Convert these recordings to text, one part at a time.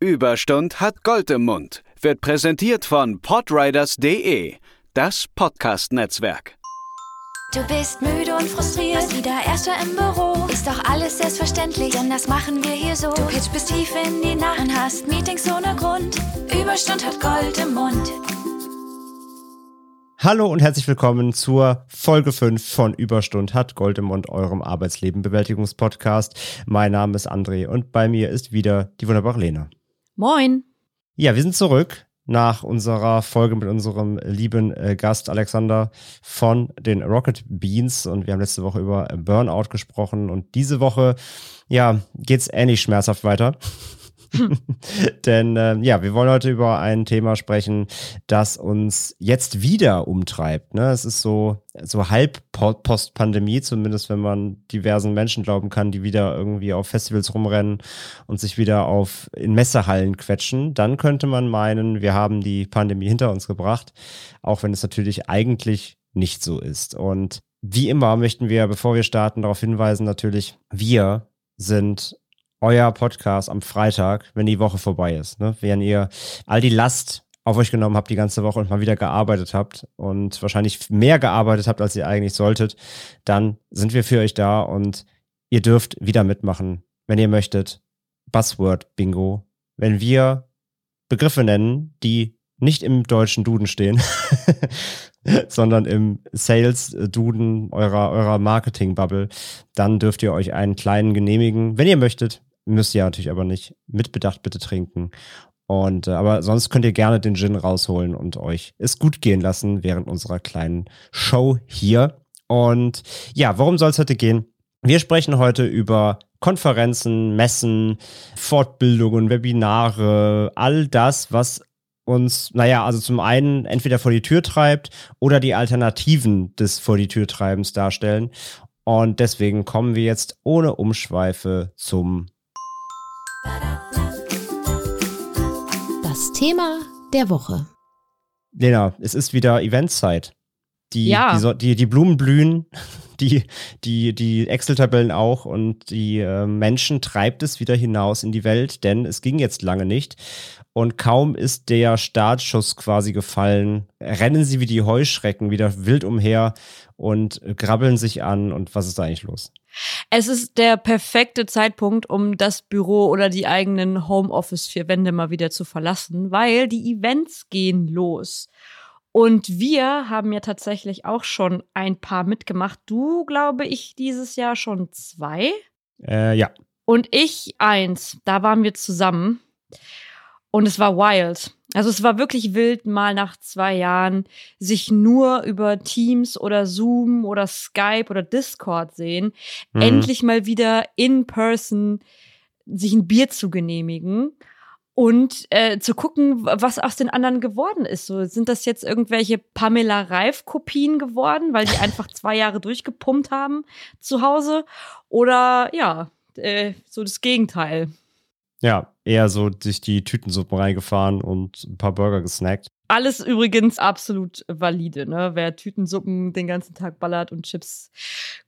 Überstund hat Gold im Mund. Wird präsentiert von podriders.de, das Podcast-Netzwerk. Du bist müde und frustriert, wieder Erster im Büro. Ist doch alles selbstverständlich, denn das machen wir hier so. Du pitch bis tief in die Nacht und hast Meetings ohne Grund. Überstund hat Gold im Mund. Hallo und herzlich willkommen zur Folge 5 von Überstund hat Gold im Mund, eurem Arbeitsleben-Bewältigungspodcast. Mein Name ist André und bei mir ist wieder die wunderbare Lena. Moin. Ja, wir sind zurück nach unserer Folge mit unserem lieben äh, Gast Alexander von den Rocket Beans und wir haben letzte Woche über Burnout gesprochen und diese Woche, ja, geht's ähnlich schmerzhaft weiter. Denn äh, ja, wir wollen heute über ein Thema sprechen, das uns jetzt wieder umtreibt. Ne? Es ist so, so halb Post-Pandemie, zumindest wenn man diversen Menschen glauben kann, die wieder irgendwie auf Festivals rumrennen und sich wieder auf in Messehallen quetschen. Dann könnte man meinen, wir haben die Pandemie hinter uns gebracht, auch wenn es natürlich eigentlich nicht so ist. Und wie immer möchten wir, bevor wir starten, darauf hinweisen, natürlich, wir sind euer Podcast am Freitag, wenn die Woche vorbei ist. Ne? Wenn ihr all die Last auf euch genommen habt die ganze Woche und mal wieder gearbeitet habt und wahrscheinlich mehr gearbeitet habt, als ihr eigentlich solltet, dann sind wir für euch da und ihr dürft wieder mitmachen, wenn ihr möchtet. Buzzword Bingo. Wenn wir Begriffe nennen, die nicht im deutschen Duden stehen, sondern im Sales-Duden eurer, eurer Marketing-Bubble, dann dürft ihr euch einen kleinen genehmigen, wenn ihr möchtet. Müsst ihr natürlich aber nicht. Mit Bedacht bitte trinken. Und äh, aber sonst könnt ihr gerne den Gin rausholen und euch es gut gehen lassen während unserer kleinen Show hier. Und ja, worum soll es heute gehen? Wir sprechen heute über Konferenzen, Messen, Fortbildungen, Webinare, all das, was uns, naja, also zum einen entweder vor die Tür treibt oder die Alternativen des vor die Tür treibens darstellen. Und deswegen kommen wir jetzt ohne Umschweife zum Das Thema der Woche. Lena, es ist wieder Eventzeit. Die, Ja. die, die, die Blumen blühen, die, die, die Excel-Tabellen auch und die äh, Menschen treibt es wieder hinaus in die Welt, denn es ging jetzt lange nicht. Und kaum ist der Startschuss quasi gefallen, rennen sie wie die Heuschrecken wieder wild umher und grabbeln sich an. Und was ist da eigentlich los? Es ist der perfekte Zeitpunkt, um das Büro oder die eigenen Homeoffice vier Wände mal wieder zu verlassen, weil die Events gehen los. Und wir haben ja tatsächlich auch schon ein paar mitgemacht. Du, glaube ich, dieses Jahr schon zwei. Äh, ja, Und ich eins. Da waren wir zusammen. Und es war wild. Also es war wirklich wild, mal nach zwei Jahren sich nur über Teams oder Zoom oder Skype oder Discord sehen. Mhm. Endlich mal wieder in person sich ein Bier zu genehmigen und äh, zu gucken, was aus den anderen geworden ist. So, sind das jetzt irgendwelche Pamela Reif-Kopien geworden, weil die einfach zwei Jahre durchgepumpt haben zu Hause? Oder ja, äh, so das Gegenteil. ja, eher so sich die Tütensuppen reingefahren und ein paar Burger gesnackt. Alles übrigens absolut valide, ne? Wer Tütensuppen den ganzen Tag ballert und Chips,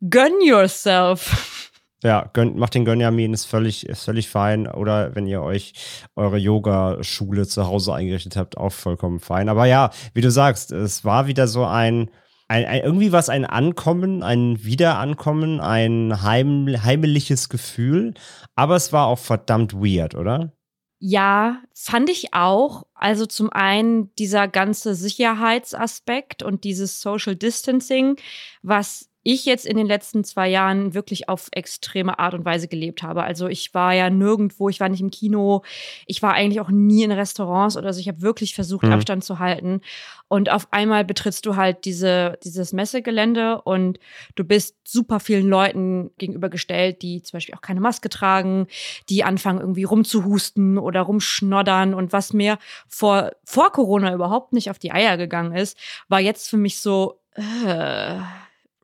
gönn yourself. Ja, gönnt, macht den Gönjamin, ist völlig, ist völlig fein. Oder wenn ihr euch eure Yoga-Schule zu Hause eingerichtet habt, auch vollkommen fein. Aber ja, wie du sagst, es war wieder so ein, ein, ein irgendwie was ein Ankommen, ein Wiederankommen, ein heim, heimeliges Gefühl. Aber es war auch verdammt weird, oder? Ja, fand ich auch. Also zum einen dieser ganze Sicherheitsaspekt und dieses Social Distancing, was ich jetzt in den letzten zwei Jahren wirklich auf extreme Art und Weise gelebt habe. Also ich war ja nirgendwo, ich war nicht im Kino, ich war eigentlich auch nie in Restaurants oder so. Ich habe wirklich versucht, Mhm. Abstand zu halten. Und auf einmal betrittst du halt diese, dieses Messegelände und du bist super vielen Leuten gegenübergestellt, die zum Beispiel auch keine Maske tragen, die anfangen irgendwie rumzuhusten oder rumschnoddern. Und was mir vor, vor Corona überhaupt nicht auf die Eier gegangen ist, war jetzt für mich so, äh,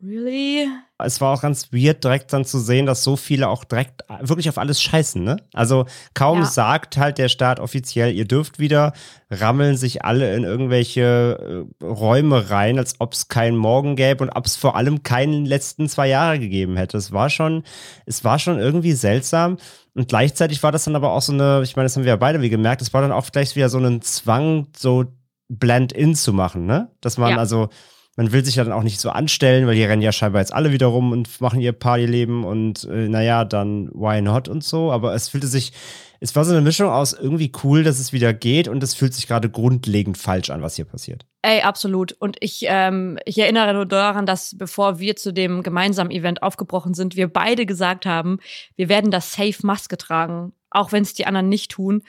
really? es war auch ganz weird, direkt dann zu sehen, dass so viele auch direkt wirklich auf alles scheißen, ne? Also kaum ja. sagt halt der Staat offiziell, ihr dürft wieder, rammeln sich alle in irgendwelche äh, Räume rein, als ob es keinen Morgen gäbe und ob es vor allem keinen letzten zwei Jahre gegeben hätte. Es war schon, es war schon irgendwie seltsam. Und gleichzeitig war das dann aber auch so eine, ich meine, das haben wir ja beide wie gemerkt, es war dann auch gleich wieder so ein Zwang, so Blend-in zu machen, ne? Dass man ja. also man will sich ja dann auch nicht so anstellen, weil die rennen ja scheinbar jetzt alle wieder rum und machen ihr Partyleben und äh, naja, dann why not und so. Aber es fühlte sich, es war so eine Mischung aus irgendwie cool, dass es wieder geht und es fühlt sich gerade grundlegend falsch an, was hier passiert. Ey, absolut. Und ich, ähm, ich erinnere nur daran, dass bevor wir zu dem gemeinsamen Event aufgebrochen sind, wir beide gesagt haben, wir werden das Safe Maske tragen, auch wenn es die anderen nicht tun.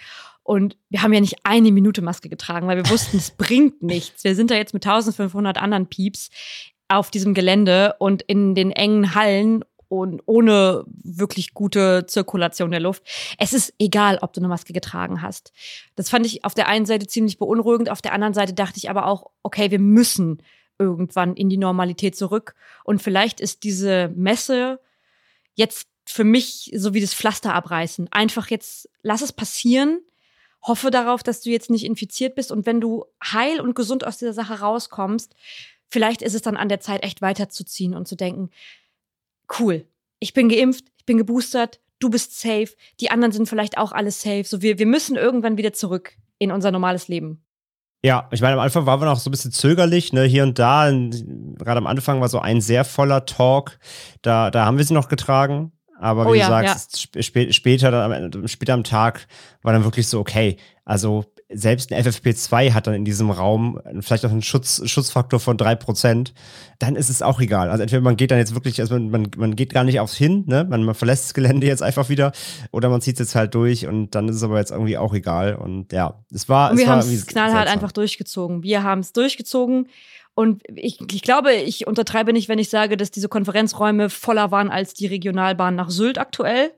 Und wir haben ja nicht eine Minute Maske getragen, weil wir wussten, es bringt nichts. Wir sind da jetzt mit 1500 anderen Pieps auf diesem Gelände und in den engen Hallen und ohne wirklich gute Zirkulation der Luft. Es ist egal, ob du eine Maske getragen hast. Das fand ich auf der einen Seite ziemlich beunruhigend, auf der anderen Seite dachte ich aber auch, okay, wir müssen irgendwann in die Normalität zurück. Und vielleicht ist diese Messe jetzt für mich so wie das Pflaster abreißen. Einfach jetzt, lass es passieren hoffe darauf, dass du jetzt nicht infiziert bist und wenn du heil und gesund aus dieser Sache rauskommst, vielleicht ist es dann an der Zeit, echt weiterzuziehen und zu denken, cool, ich bin geimpft, ich bin geboostert, du bist safe, die anderen sind vielleicht auch alle safe. So, wir, wir müssen irgendwann wieder zurück in unser normales Leben. Ja, ich meine, am Anfang waren wir noch so ein bisschen zögerlich, ne, hier und da. Gerade am Anfang war so ein sehr voller Talk. Da, da haben wir sie noch getragen. Aber wie oh, du ja, sagst, ja. Sp später, dann, später am Tag war dann wirklich so, okay, also selbst ein FFP2 hat dann in diesem Raum vielleicht auch einen Schutz, Schutzfaktor von drei Prozent, dann ist es auch egal. Also entweder man geht dann jetzt wirklich, also man, man geht gar nicht aufs Hin, ne? man, man verlässt das Gelände jetzt einfach wieder oder man zieht es jetzt halt durch und dann ist es aber jetzt irgendwie auch egal. Und ja, es war. Und wir haben es knallhart seltsam. einfach durchgezogen. Wir haben es durchgezogen. Und ich, ich glaube, ich untertreibe nicht, wenn ich sage, dass diese Konferenzräume voller waren als die Regionalbahn nach Sylt aktuell.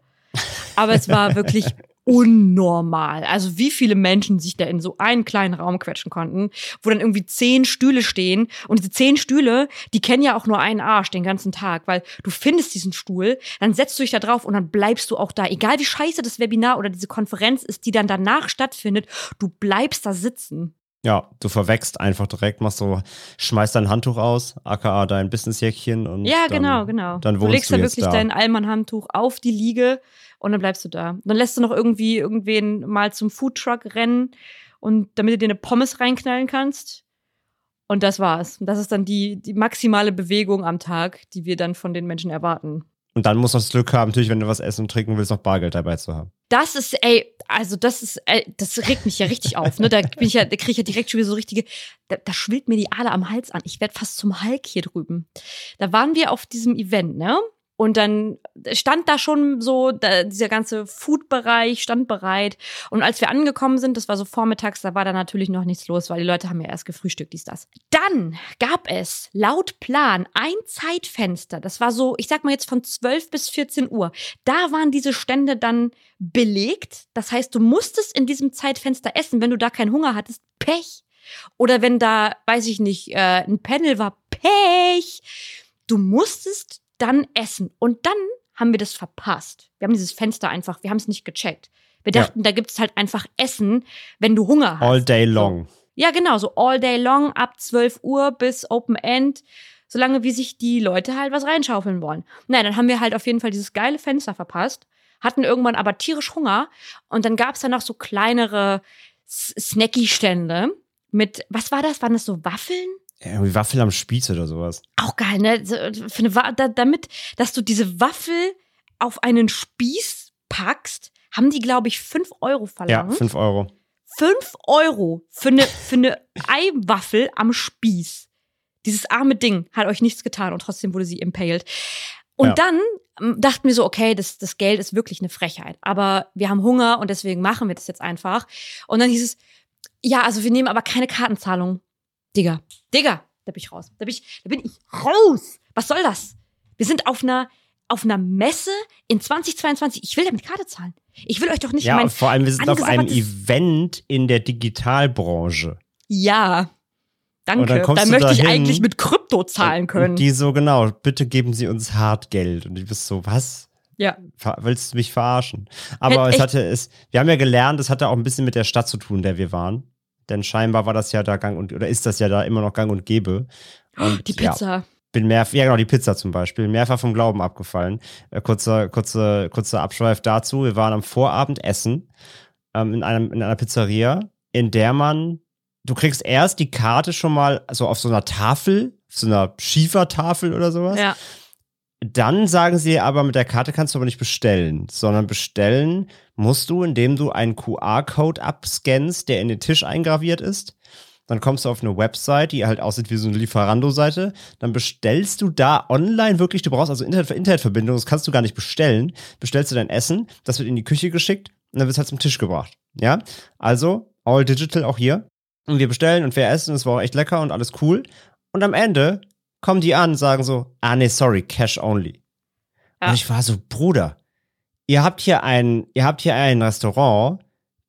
Aber es war wirklich unnormal. Also wie viele Menschen sich da in so einen kleinen Raum quetschen konnten, wo dann irgendwie zehn Stühle stehen. Und diese zehn Stühle, die kennen ja auch nur einen Arsch den ganzen Tag, weil du findest diesen Stuhl, dann setzt du dich da drauf und dann bleibst du auch da. Egal wie scheiße das Webinar oder diese Konferenz ist, die dann danach stattfindet, du bleibst da sitzen. Ja, du verwechst einfach direkt, machst so, schmeißt dein Handtuch aus, aka dein Businessjäckchen und. Ja, dann, genau, genau. Dann du legst du da wirklich da. dein Allmann-Handtuch auf die Liege und dann bleibst du da. Dann lässt du noch irgendwie irgendwen mal zum Foodtruck rennen und damit du dir eine Pommes reinknallen kannst. Und das war's. Und das ist dann die, die maximale Bewegung am Tag, die wir dann von den Menschen erwarten. Und dann musst du das Glück haben, natürlich, wenn du was essen und trinken willst, noch Bargeld dabei zu haben. Das ist, ey, also das ist, ey, das regt mich ja richtig auf. Ne? Da bin ich ja, da kriege ich ja direkt schon wieder so richtige, da, da schwillt mir die Ader am Hals an. Ich werde fast zum Hulk hier drüben. Da waren wir auf diesem Event, ne? Und dann stand da schon so, da, dieser ganze Food-Bereich stand bereit. Und als wir angekommen sind, das war so vormittags, da war da natürlich noch nichts los, weil die Leute haben ja erst gefrühstückt, dies, das. Dann gab es laut Plan ein Zeitfenster. Das war so, ich sag mal jetzt von 12 bis 14 Uhr. Da waren diese Stände dann belegt. Das heißt, du musstest in diesem Zeitfenster essen, wenn du da keinen Hunger hattest. Pech. Oder wenn da, weiß ich nicht, äh, ein Panel war. Pech. Du musstest dann essen. Und dann haben wir das verpasst. Wir haben dieses Fenster einfach, wir haben es nicht gecheckt. Wir dachten, ja. da gibt es halt einfach Essen, wenn du Hunger hast. All day long. So. Ja, genau, so all day long, ab 12 Uhr bis Open End, solange wie sich die Leute halt was reinschaufeln wollen. Nein, dann haben wir halt auf jeden Fall dieses geile Fenster verpasst, hatten irgendwann aber tierisch Hunger und dann gab es da noch so kleinere Snacky-Stände mit, was war das? Waren das so Waffeln? Irgendwie Waffel am Spieß oder sowas. Auch geil, ne? Für eine, da, damit, dass du diese Waffel auf einen Spieß packst, haben die, glaube ich, 5 Euro verlangt. Ja, 5 Euro. 5 Euro für eine, für eine Eiwaffel am Spieß. Dieses arme Ding hat euch nichts getan und trotzdem wurde sie impaled. Und ja. dann ähm, dachten wir so, okay, das, das Geld ist wirklich eine Frechheit. Aber wir haben Hunger und deswegen machen wir das jetzt einfach. Und dann hieß es, ja, also wir nehmen aber keine Kartenzahlung. Digga, Digga, da bin ich raus. Da bin ich, da bin ich raus. Was soll das? Wir sind auf einer, auf einer Messe in 2022. Ich will damit Karte zahlen. Ich will euch doch nicht Ja, und vor allem, wir sind auf einem Event in der Digitalbranche. Ja. Danke. Und dann kommst dann du möchte ich eigentlich mit Krypto zahlen können. Und die so, genau, bitte geben Sie uns Hartgeld. Und du bist so, was? ja. Willst du mich verarschen? Aber Hätt es hatte es, wir haben ja gelernt, es hatte auch ein bisschen mit der Stadt zu tun, in der wir waren. Denn scheinbar war das ja da gang und, oder ist das ja da immer noch gang und gäbe. Und Die Ja, Pizza. bin mehr, ja genau, die Pizza zum Beispiel, mehrfach vom Glauben abgefallen. Äh, kurzer, kurzer, kurzer Abschweif dazu. Wir waren am Vorabend essen ähm, in, einem, in einer Pizzeria, in der man, du kriegst erst die Karte schon mal so auf so einer Tafel, auf so einer Schiefertafel oder sowas. Ja. Dann sagen sie aber, mit der Karte kannst du aber nicht bestellen, sondern bestellen musst du, indem du einen QR-Code abscannst, der in den Tisch eingraviert ist. Dann kommst du auf eine Website, die halt aussieht wie so eine Lieferando-Seite. Dann bestellst du da online wirklich, du brauchst also Internet Internetverbindung, das kannst du gar nicht bestellen. Bestellst du dein Essen, das wird in die Küche geschickt und dann wird es halt zum Tisch gebracht. Ja, also all digital auch hier. Und wir bestellen und wir essen, es war auch echt lecker und alles cool. Und am Ende kommen die an und sagen so, ah nee, sorry, Cash only. Ja. Und ich war so, Bruder, ihr habt hier ein, ihr habt hier ein Restaurant,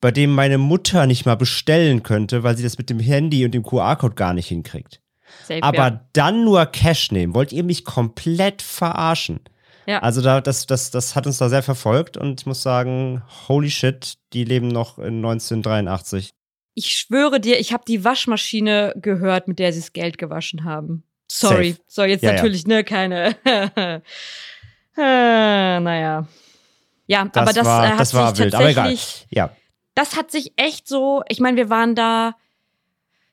bei dem meine Mutter nicht mal bestellen könnte, weil sie das mit dem Handy und dem QR-Code gar nicht hinkriegt. Safe, Aber ja. dann nur Cash nehmen. Wollt ihr mich komplett verarschen? Ja. Also da, das, das, das hat uns da sehr verfolgt und ich muss sagen, holy shit, die leben noch in 1983. Ich schwöre dir, ich habe die Waschmaschine gehört, mit der sie das Geld gewaschen haben. Sorry. Safe. So, jetzt Ja, ja. natürlich, ne, keine. äh, naja. Ja, Das aber das war- äh, hat das sich wild, aber egal. tatsächlich, Ja, das hat sich echt so, ich meine, wir waren da,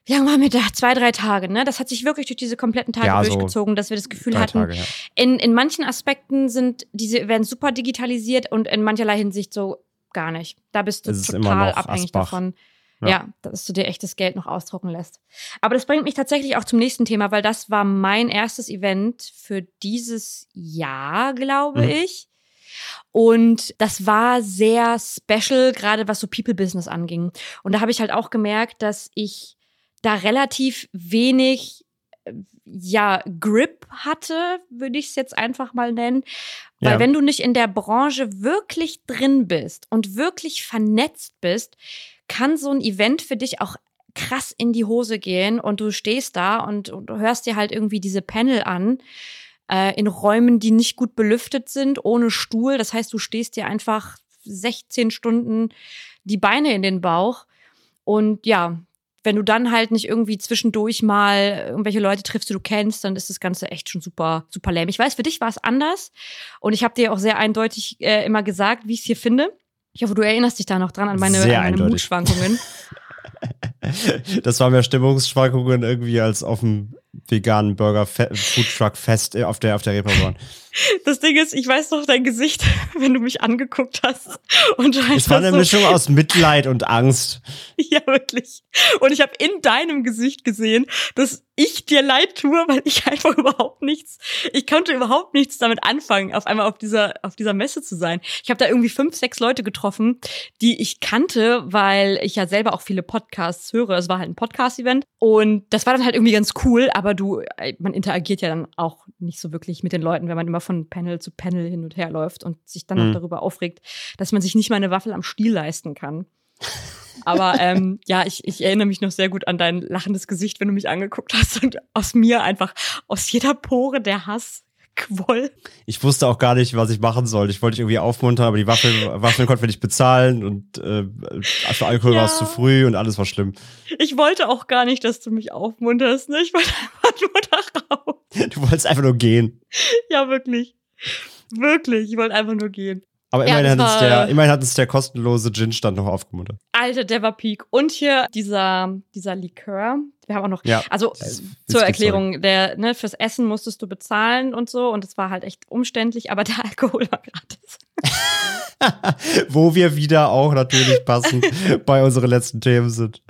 wie lange waren wir da? Zwei, drei Tage, ne? Das hat sich wirklich durch diese kompletten Tage Ja, so durchgezogen, dass wir das Gefühl hatten, Tage, ja. in, in manchen Aspekten sind diese Events super digitalisiert und in mancherlei Hinsicht so gar nicht. Da bist du total abhängig Asbach. davon. Ja. Ja. dass du dir echtes Geld noch ausdrucken lässt. Aber das bringt mich tatsächlich auch zum nächsten Thema, weil das war mein erstes Event für dieses Jahr, glaube Mhm. ich. Und das war sehr special, gerade was so People-Business anging. Und da habe ich halt auch gemerkt, dass ich da relativ wenig äh, ja, Grip hatte, würde ich es jetzt einfach mal nennen. Weil Ja. wenn du nicht in der Branche wirklich drin bist und wirklich vernetzt bist, kann so ein Event für dich auch krass in die Hose gehen und du stehst da und, und hörst dir halt irgendwie diese Panel an äh, in Räumen, die nicht gut belüftet sind, ohne Stuhl. Das heißt, du stehst dir einfach 16 Stunden die Beine in den Bauch und ja, wenn du dann halt nicht irgendwie zwischendurch mal irgendwelche Leute triffst, die du kennst, dann ist das Ganze echt schon super, super lame. Ich weiß, für dich war es anders und ich habe dir auch sehr eindeutig äh, immer gesagt, wie ich es hier finde. Ich hoffe, du erinnerst dich da noch dran an meine, Sehr an meine eindeutig. Mutschwankungen. Das war mehr Stimmungsschwankungen irgendwie als auf dem veganen Burger Fe Food Truck Fest äh, auf der auf der Reeperbahn. Das Ding ist, ich weiß noch dein Gesicht, wenn du mich angeguckt hast. Und du Es war eine so, Mischung aus Mitleid und Angst. Ja, wirklich. Und ich habe in deinem Gesicht gesehen, dass ich dir leid tue, weil ich einfach überhaupt nichts, ich konnte überhaupt nichts damit anfangen, auf einmal auf dieser, auf dieser Messe zu sein. Ich habe da irgendwie fünf, sechs Leute getroffen, die ich kannte, weil ich ja selber auch viele Podcasts höre. Es war halt ein Podcast-Event. Und das war dann halt irgendwie ganz cool, aber du, äh, man interagiert ja dann auch nicht so wirklich mit den Leuten, wenn man immer von Panel zu Panel hin und her läuft und sich dann Mhm. noch darüber aufregt, dass man sich nicht mal eine Waffel am Stiel leisten kann. Aber ähm, ja, ich, ich erinnere mich noch sehr gut an dein lachendes Gesicht, wenn du mich angeguckt hast und aus mir einfach aus jeder Pore der Hass quoll. Ich wusste auch gar nicht, was ich machen soll. Ich wollte dich irgendwie aufmuntern, aber die Waffeln, Waffeln konnten wir nicht bezahlen und äh, für Alkohol war es Ja. zu früh und alles war schlimm. Ich wollte auch gar nicht, dass du mich aufmunterst. Ne? Ich wollte einfach nur da raus. Du wolltest einfach nur gehen. Ja, wirklich. Wirklich. Ich wollte einfach nur gehen. Aber Ja, immerhin, das hat uns der, immerhin hat uns der kostenlose Gin-Stand noch aufgemuntert. Alter, der war Peak. Und hier dieser, dieser Likör. Wir haben auch noch, Ja. also Das ist zur Whisky, Erklärung, der, ne, fürs Essen musstest du bezahlen und so und es war halt echt umständlich, aber der Alkohol war gratis. Wo wir wieder auch natürlich passend bei unseren letzten Themen sind.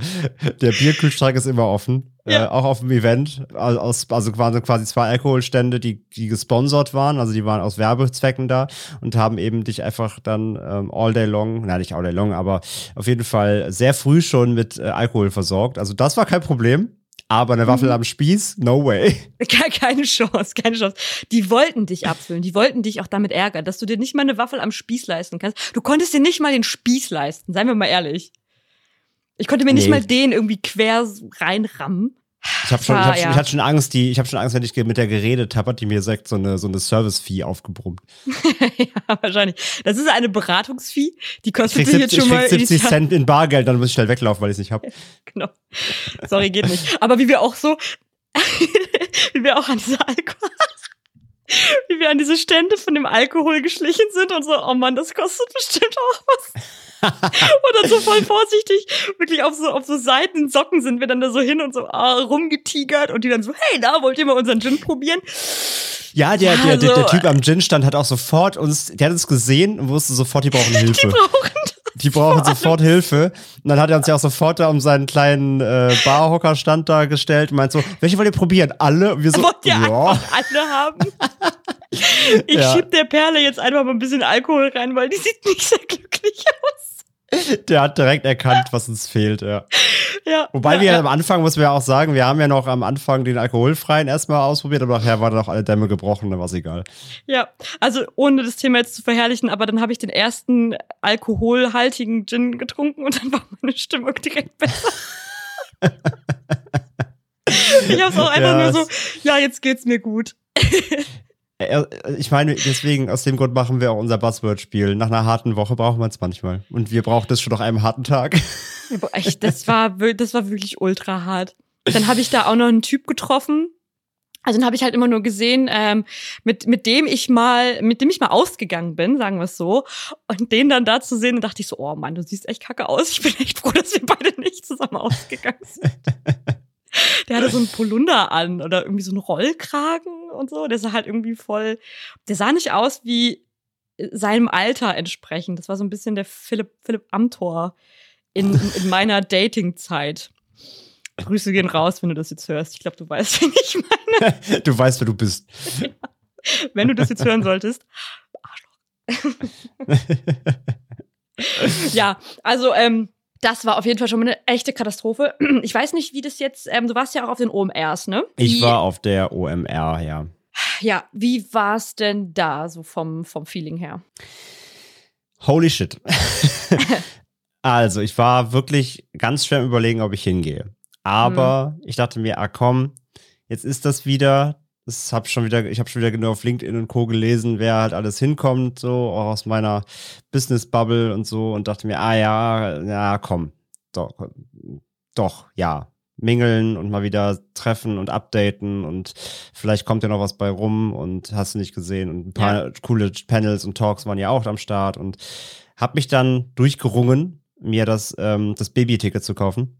Der Bierkühlschrank ist immer offen. Ja. Äh, auch auf dem Event. Also, also waren quasi zwei Alkoholstände, die, die gesponsert waren. Also die waren aus Werbezwecken da und haben eben dich einfach dann ähm, all day long, nein, nicht all day long, aber auf jeden Fall sehr früh schon mit äh, Alkohol versorgt. Also das war kein Problem. Aber eine Waffel am Spieß, no way. Ke- Keine Chance, keine Chance. Die wollten dich abfüllen, die wollten dich auch damit ärgern, dass du dir nicht mal eine Waffel am Spieß leisten kannst. Du konntest dir nicht mal den Spieß leisten, seien wir mal ehrlich. Ich konnte mir nicht Nee. mal den irgendwie quer reinrammen. Ich habe schon, ich hab schon, ja. ich hatte schon Angst, die, ich habe schon Angst, wenn ich mit der geredet habe, hat die mir direkt so eine, so eine Service-Fee aufgebrummt. ja, wahrscheinlich. Das ist eine Beratungsfee, die Ich kostet dich jetzt 70, ich schon mal krieg 70 initial- Cent in Bargeld, dann muss ich schnell weglaufen, weil ich es nicht habe. Genau. Sorry, geht nicht. Aber wie wir auch so, wie wir auch an diese Alkohol, wie wir an diese Stände von dem Alkohol geschlichen sind und so, oh Mann, das kostet bestimmt auch was. und dann so voll vorsichtig, wirklich auf so, auf so Seitensocken sind wir dann da so hin und so ah, rumgetigert und die dann so, hey, da wollt ihr mal unseren Gin probieren? Ja, der, Ja, der, der, so- der Typ am Gin-Stand hat auch sofort uns, der hat uns gesehen und wusste sofort, die brauchen Hilfe. Die brauchen Die brauchen sofort Hilfe. Und dann hat er uns ja auch sofort da um seinen kleinen äh, Barhockerstand da gestellt und meint so, welche wollt ihr probieren? Alle? Und wir so, wollt ihr ja. alle haben. Ich Ja. schieb der Perle jetzt einfach mal ein bisschen Alkohol rein, weil die sieht nicht sehr glücklich aus. Der hat direkt erkannt, was uns fehlt, ja. Ja. Wobei ja, wir ja. am Anfang, muss man ja auch sagen, wir haben ja noch am Anfang den alkoholfreien erstmal ausprobiert, aber nachher waren doch alle Dämme gebrochen, dann war es egal. Ja, also ohne das Thema jetzt zu verherrlichen, aber dann habe ich den ersten alkoholhaltigen Gin getrunken und dann war meine Stimmung direkt besser. ich habe es auch einfach nur so, ja, jetzt geht's mir gut. Äh, Ich meine, deswegen, aus dem Grund machen wir auch unser Buzzword-Spiel. Nach einer harten Woche brauchen wir es manchmal. Und wir brauchen das schon nach einem harten Tag. Echt, das war, das war wirklich ultra hart. Dann habe ich da auch noch einen Typ getroffen. Also den habe ich halt immer nur gesehen, ähm, mit, mit dem ich mal, mit dem ich mal ausgegangen bin, sagen wir es so. Und den dann da zu sehen, dann dachte ich so, oh Mann, du siehst echt kacke aus. Ich bin echt froh, dass wir beide nicht zusammen ausgegangen sind. Der hatte so einen Polunder an oder irgendwie so einen Rollkragen und so. Der sah halt irgendwie voll, der sah nicht aus wie seinem Alter entsprechend. Das war so ein bisschen der Philipp, Philipp Amthor in, in, in meiner Dating-Zeit. Grüße gehen raus, wenn du das jetzt hörst. Ich glaube, du weißt, wen ich meine. Du weißt, wer du bist. Wenn du das jetzt hören solltest. Arschloch. ja, also ähm, das war auf jeden Fall schon mal eine echte Katastrophe. Ich weiß nicht, wie das jetzt, ähm, du warst ja auch auf den OMRs, ne? Ich Wie- war auf der OMR, ja. Ja, wie war es denn da, so vom, vom Feeling her? Holy shit. also, ich war wirklich ganz schwer überlegen, ob ich hingehe. Aber ich dachte mir, ah komm, jetzt ist das wieder. Das hab schon wieder, ich habe schon wieder genau auf LinkedIn und Co. gelesen, wer halt alles hinkommt, so auch aus meiner Business-Bubble und so und dachte mir, ah ja, ja, komm, doch, doch, ja. Mingeln und mal wieder treffen und updaten und vielleicht kommt ja noch was bei rum und hast du nicht gesehen und ein paar coole Panels und Talks waren ja auch am Start und hab mich dann durchgerungen, mir das, ähm, das Baby-Ticket zu kaufen.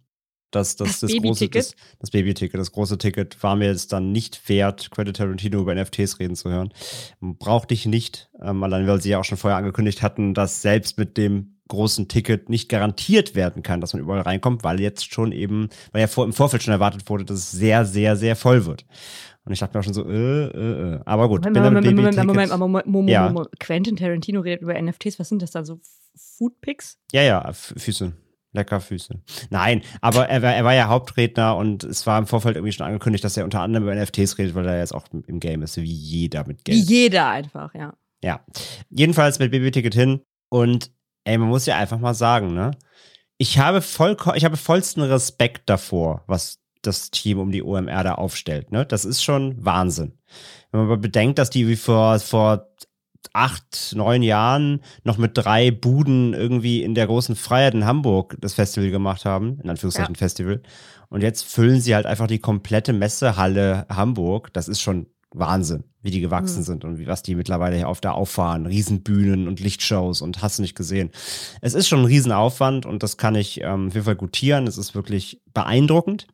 Das, das, Das das, große, Baby-Ticket? das, das Baby-Ticket, das große Ticket war mir jetzt dann nicht wert, Quentin Tarantino über NFTs reden zu hören. Brauchte ich nicht, ähm, allein weil sie ja auch schon vorher angekündigt hatten, dass selbst mit dem großen Ticket nicht garantiert werden kann, dass man überall reinkommt, weil jetzt schon eben, weil ja vor, im Vorfeld schon erwartet wurde, dass es sehr, sehr, sehr voll wird. Und ich dachte mir auch schon so, äh, äh, äh. Aber gut, Moment, Moment, Moment. Moment, Moment, Moment, Moment, Ja. Moment. Quentin Tarantino redet über NFTs. Was sind das dann so? Foodpics? Ja, ja, Füße. Lecker Füße. Nein, aber er war, er war ja Hauptredner und es war im Vorfeld irgendwie schon angekündigt, dass er unter anderem über NFTs redet, weil er jetzt auch im Game ist, wie jeder mit Wie Geld. jeder einfach, ja. Ja. Jedenfalls mit Baby-Ticket hin und ey, man muss ja einfach mal sagen, ne? Ich habe voll, ich habe vollsten Respekt davor, was das Team um die OMR da aufstellt, ne? Das ist schon Wahnsinn. Wenn man aber bedenkt, dass die wie vor, vor acht, neun Jahren noch mit drei Buden irgendwie in der großen Freiheit in Hamburg das Festival gemacht haben, in Anführungszeichen Festival. Und jetzt füllen sie halt einfach die komplette Messehalle Hamburg. Das ist schon Wahnsinn, wie die gewachsen Mhm. sind und wie, was die mittlerweile hier auf da auffahren. Riesenbühnen und Lichtshows und hast du nicht gesehen. Es ist schon ein Riesenaufwand und das kann ich ähm, auf jeden Fall gutieren. Es ist wirklich beeindruckend.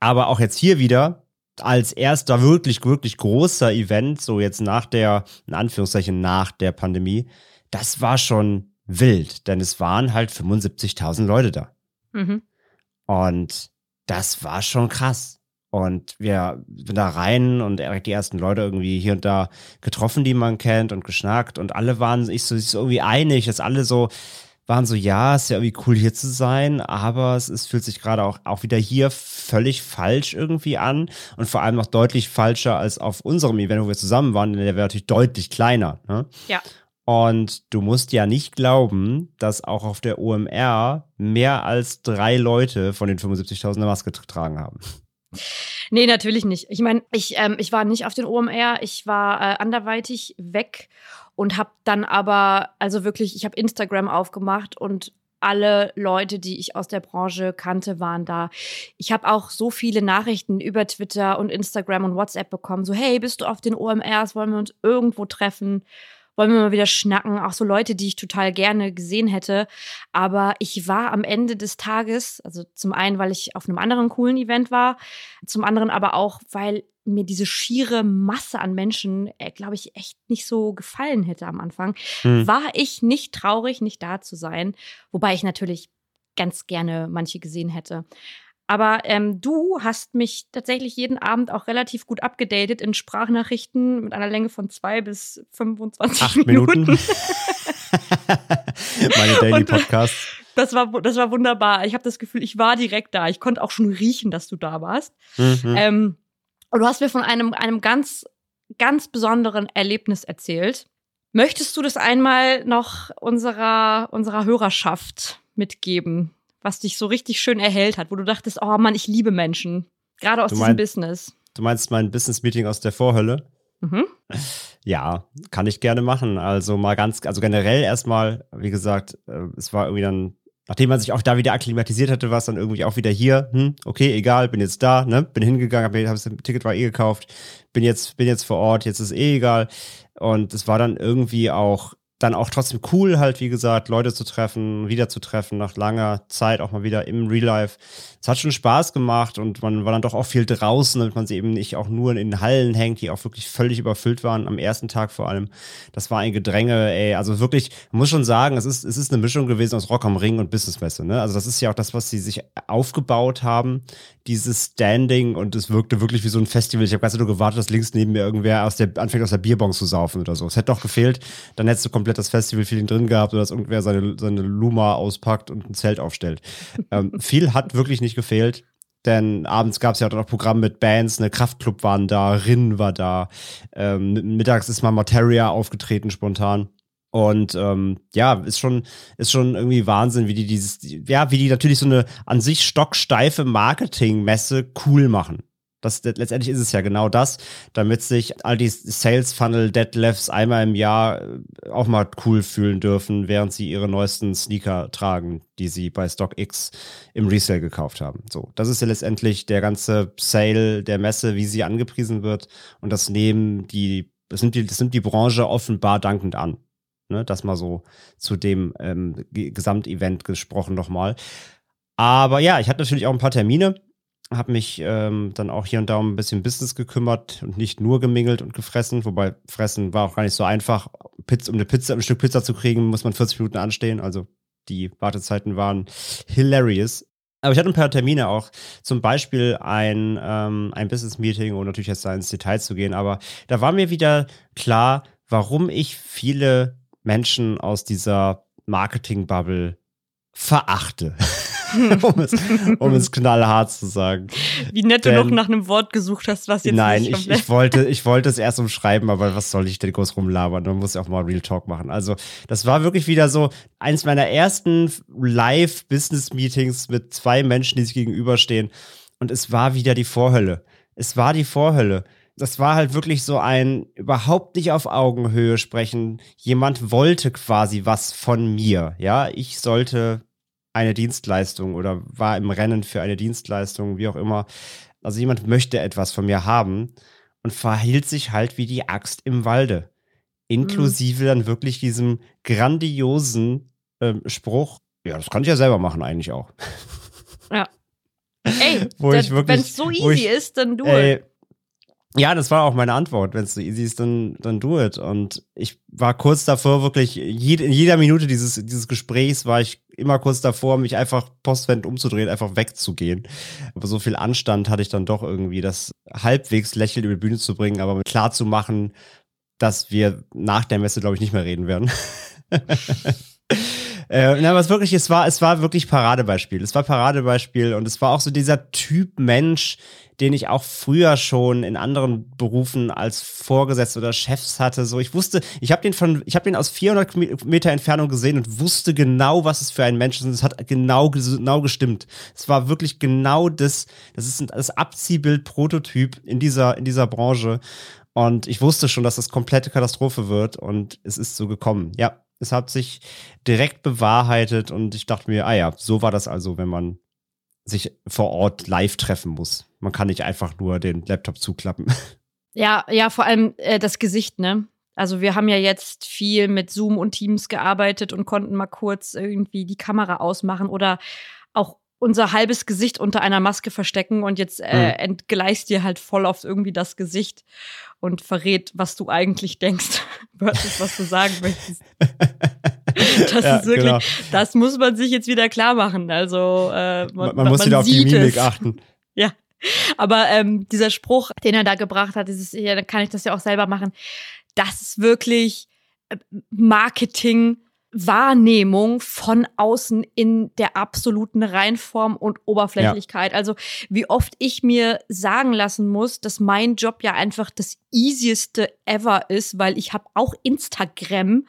Aber auch jetzt hier wieder als erster wirklich, wirklich großer Event, so jetzt nach der, in Anführungszeichen nach der Pandemie, das war schon wild, denn es waren halt 75.000 Leute da. Mhm. Und das war schon krass. Und wir sind da rein und direkt die ersten Leute irgendwie hier und da getroffen, die man kennt und geschnackt und alle waren sich so, sich so irgendwie einig, dass alle so waren so, ja, ist ja irgendwie cool hier zu sein, aber es ist, fühlt sich gerade auch, auch wieder hier völlig falsch irgendwie an und vor allem noch deutlich falscher als auf unserem Event, wo wir zusammen waren, denn der wäre natürlich deutlich kleiner. Ne? Ja. Und du musst ja nicht glauben, dass auch auf der OMR mehr als drei Leute von den 75.000 eine Maske getragen haben. Nee, natürlich nicht. Ich meine, ich, ähm, ich war nicht auf den OMR, ich war äh, anderweitig weg und habe dann aber, also wirklich, ich habe Instagram aufgemacht und alle Leute, die ich aus der Branche kannte, waren da. Ich habe auch so viele Nachrichten über Twitter und Instagram und WhatsApp bekommen, so hey, bist du auf den OMRs, wollen wir uns irgendwo treffen? wollen wir mal wieder schnacken. Auch so Leute, die ich total gerne gesehen hätte. Aber ich war am Ende des Tages, also zum einen, weil ich auf einem anderen coolen Event war, zum anderen aber auch, weil mir diese schiere Masse an Menschen, äh, glaube ich, echt nicht so gefallen hätte am Anfang, hm. war ich nicht traurig, nicht da zu sein. Wobei ich natürlich ganz gerne manche gesehen hätte. Aber ähm, du hast mich tatsächlich jeden Abend auch relativ gut abgedatet in Sprachnachrichten mit einer Länge von zwei bis 25 Acht Minuten. Minuten. Meine Daily Podcast. Das war, das war wunderbar. Ich habe das Gefühl, ich war direkt da. Ich konnte auch schon riechen, dass du da warst. Mhm. Ähm, und du hast mir von einem, einem ganz, ganz besonderen Erlebnis erzählt. Möchtest du das einmal noch unserer, unserer Hörerschaft mitgeben? was dich so richtig schön erhellt hat, wo du dachtest, oh Mann, ich liebe Menschen. Gerade aus du diesem Business. Du meinst mein Business-Meeting aus der Vorhölle? Mhm. Ja, kann ich gerne machen. Also mal ganz, also generell erstmal, wie gesagt, äh, es war irgendwie dann, nachdem man sich auch da wieder akklimatisiert hatte, war es dann irgendwie auch wieder hier. Hm, okay, egal, bin jetzt da, ne? Bin hingegangen, habe hab das Ticket war eh gekauft, bin jetzt, bin jetzt vor Ort, jetzt ist eh egal. Und es war dann irgendwie auch dann auch trotzdem cool, halt, wie gesagt, Leute zu treffen, wieder zu treffen, nach langer Zeit auch mal wieder im Real Life. Es hat schon Spaß gemacht und man war dann doch auch viel draußen, damit man sie eben nicht auch nur in den Hallen hängt, die auch wirklich völlig überfüllt waren, am ersten Tag vor allem. Das war ein Gedränge, ey. Also wirklich, man muss schon sagen, es ist, es ist eine Mischung gewesen aus Rock am Ring und Businessmesse, ne? Also das ist ja auch das, was sie sich aufgebaut haben, dieses Standing und es wirkte wirklich wie so ein Festival. Ich habe ganz nur gewartet, dass links neben mir irgendwer aus der, anfängt aus der Bierbong zu saufen oder so. Es hätte doch gefehlt, dann hättest du komplett das Festival-Feeling drin gehabt oder dass irgendwer seine, seine Luma auspackt und ein Zelt aufstellt. ähm, viel hat wirklich nicht gefehlt. Denn abends gab es ja auch noch Programm mit Bands, eine Kraftclub waren da, Rin war da. Ähm, mittags ist mal Materia aufgetreten spontan. Und ähm, ja, ist schon, ist schon irgendwie Wahnsinn, wie die dieses, ja, wie die natürlich so eine an sich stocksteife Marketingmesse cool machen. Das, letztendlich ist es ja genau das, damit sich all die Sales Funnel Deadlifts einmal im Jahr äh, auch mal cool fühlen dürfen, während sie ihre neuesten Sneaker tragen, die sie bei StockX im Resale gekauft haben. So, das ist ja letztendlich der ganze Sale der Messe, wie sie angepriesen wird. Und das nehmen die, das nimmt die, das nimmt die Branche offenbar dankend an. Ne, das mal so zu dem ähm, Gesamtevent gesprochen nochmal. Aber ja, ich hatte natürlich auch ein paar Termine habe mich ähm, dann auch hier und da um ein bisschen Business gekümmert und nicht nur gemingelt und gefressen, wobei fressen war auch gar nicht so einfach. Pizza, um eine Pizza, ein Stück Pizza zu kriegen, muss man 40 Minuten anstehen. Also die Wartezeiten waren hilarious. Aber ich hatte ein paar Termine auch, zum Beispiel ein, ähm, ein Business-Meeting, um natürlich jetzt da ins Detail zu gehen, aber da war mir wieder klar, warum ich viele Menschen aus dieser Marketing-Bubble verachte. um, es, um es knallhart zu sagen. Wie nett denn, du noch nach einem Wort gesucht hast, was jetzt Nein, nicht ich, ich, wollte, ich wollte es erst umschreiben, aber was soll ich denn groß rumlabern? Man muss ja auch mal Real Talk machen. Also, das war wirklich wieder so eins meiner ersten Live-Business-Meetings mit zwei Menschen, die sich gegenüberstehen. Und es war wieder die Vorhölle. Es war die Vorhölle das war halt wirklich so ein überhaupt nicht auf Augenhöhe sprechen. Jemand wollte quasi was von mir. Ja, ich sollte eine Dienstleistung oder war im Rennen für eine Dienstleistung, wie auch immer. Also jemand möchte etwas von mir haben und verhielt sich halt wie die Axt im Walde. Inklusive mhm. dann wirklich diesem grandiosen ähm, Spruch, ja, das kann ich ja selber machen eigentlich auch. Ja. Ey, wenn es so easy ich, ist, dann du. Ey, ja, das war auch meine Antwort. Wenn es so easy ist, dann, dann do it. Und ich war kurz davor, wirklich, jed, in jeder Minute dieses, dieses Gesprächs war ich immer kurz davor, mich einfach postwendend umzudrehen, einfach wegzugehen. Aber so viel Anstand hatte ich dann doch irgendwie, das halbwegs lächelnd über die Bühne zu bringen, aber klar zu machen, dass wir nach der Messe, glaube ich, nicht mehr reden werden. Äh, na, was wirklich, es war, es war wirklich Paradebeispiel. Es war Paradebeispiel und es war auch so dieser Typ Mensch, den ich auch früher schon in anderen Berufen als Vorgesetzte oder Chefs hatte. So, ich wusste, ich habe den von, ich habe den aus 400 Meter Entfernung gesehen und wusste genau, was es für ein Mensch ist. Und es hat genau, genau gestimmt. Es war wirklich genau das, das ist das Abziehbild Prototyp in dieser, in dieser Branche. Und ich wusste schon, dass das komplette Katastrophe wird und es ist so gekommen. Ja, es hat sich direkt bewahrheitet und ich dachte mir, ah ja, so war das also, wenn man sich vor Ort live treffen muss. Man kann nicht einfach nur den Laptop zuklappen. Ja, ja, vor allem äh, das Gesicht, ne? Also wir haben ja jetzt viel mit Zoom und Teams gearbeitet und konnten mal kurz irgendwie die Kamera ausmachen oder auch unser halbes Gesicht unter einer Maske verstecken und jetzt äh, mhm. entgleist dir halt voll auf irgendwie das Gesicht und verrät, was du eigentlich denkst, versus was du sagen möchtest. Das ja, ist wirklich, genau. das muss man sich jetzt wieder klar machen. Also äh, man, man, man muss wieder auf die Mimik es. achten. Ja. Aber ähm, dieser Spruch, den er da gebracht hat, dieses, ja, dann kann ich das ja auch selber machen. Das ist wirklich äh, Marketing Wahrnehmung von außen in der absoluten Reinform und Oberflächlichkeit. Ja. Also wie oft ich mir sagen lassen muss, dass mein Job ja einfach das easieste ever ist, weil ich habe auch Instagram,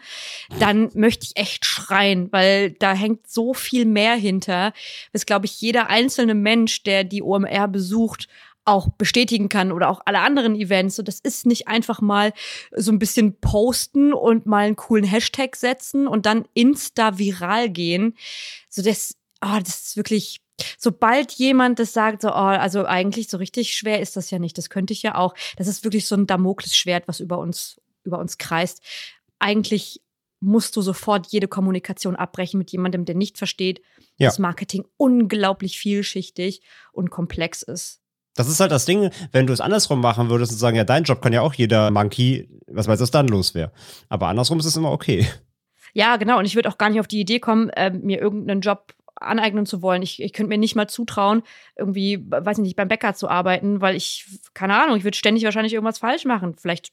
dann möchte ich echt schreien, weil da hängt so viel mehr hinter, dass glaube ich jeder einzelne Mensch, der die OMR besucht, auch bestätigen kann oder auch alle anderen Events. So, das ist nicht einfach mal so ein bisschen posten und mal einen coolen Hashtag setzen und dann insta viral gehen. So, das, oh, das ist wirklich, sobald jemand das sagt, so, oh, also eigentlich so richtig schwer ist das ja nicht. Das könnte ich ja auch. Das ist wirklich so ein Damoklesschwert, was über uns, über uns kreist. Eigentlich musst du sofort jede Kommunikation abbrechen mit jemandem, der nicht versteht, ja. dass Marketing unglaublich vielschichtig und komplex ist. Das ist halt das Ding, wenn du es andersrum machen würdest und sagen, ja, dein Job kann ja auch jeder Monkey, was weiß, was dann los wäre. Aber andersrum ist es immer okay. Ja, genau. Und ich würde auch gar nicht auf die Idee kommen, äh, mir irgendeinen Job aneignen zu wollen. Ich, ich könnte mir nicht mal zutrauen, irgendwie, weiß ich nicht, beim Bäcker zu arbeiten, weil ich, keine Ahnung, ich würde ständig wahrscheinlich irgendwas falsch machen. Vielleicht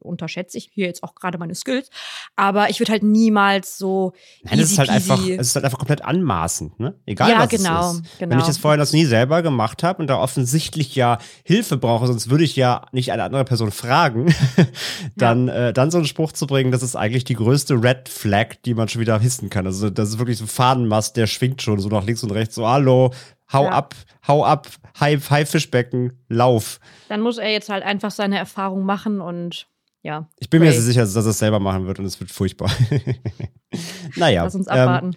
unterschätze ich hier jetzt auch gerade meine Skills, aber ich würde halt niemals so. Nein, es ist halt einfach, es ist halt einfach komplett anmaßend, ne? Egal ja, was genau, es ist. Genau. Wenn ich das vorher das nie selber gemacht habe und da offensichtlich ja Hilfe brauche, sonst würde ich ja nicht eine andere Person fragen, dann, ja. äh, dann so einen Spruch zu bringen, das ist eigentlich die größte Red Flag, die man schon wieder hissen kann. Also das ist wirklich so ein Fadenmast, der schwingt schon so nach links und rechts, so hallo, hau ja. ab, hau ab, Hai, Haifischbecken, lauf. Dann muss er jetzt halt einfach seine Erfahrung machen und ja. Ich bin Ray. mir sehr sicher, dass er es selber machen wird und es wird furchtbar. naja. Lass uns abwarten. Ähm,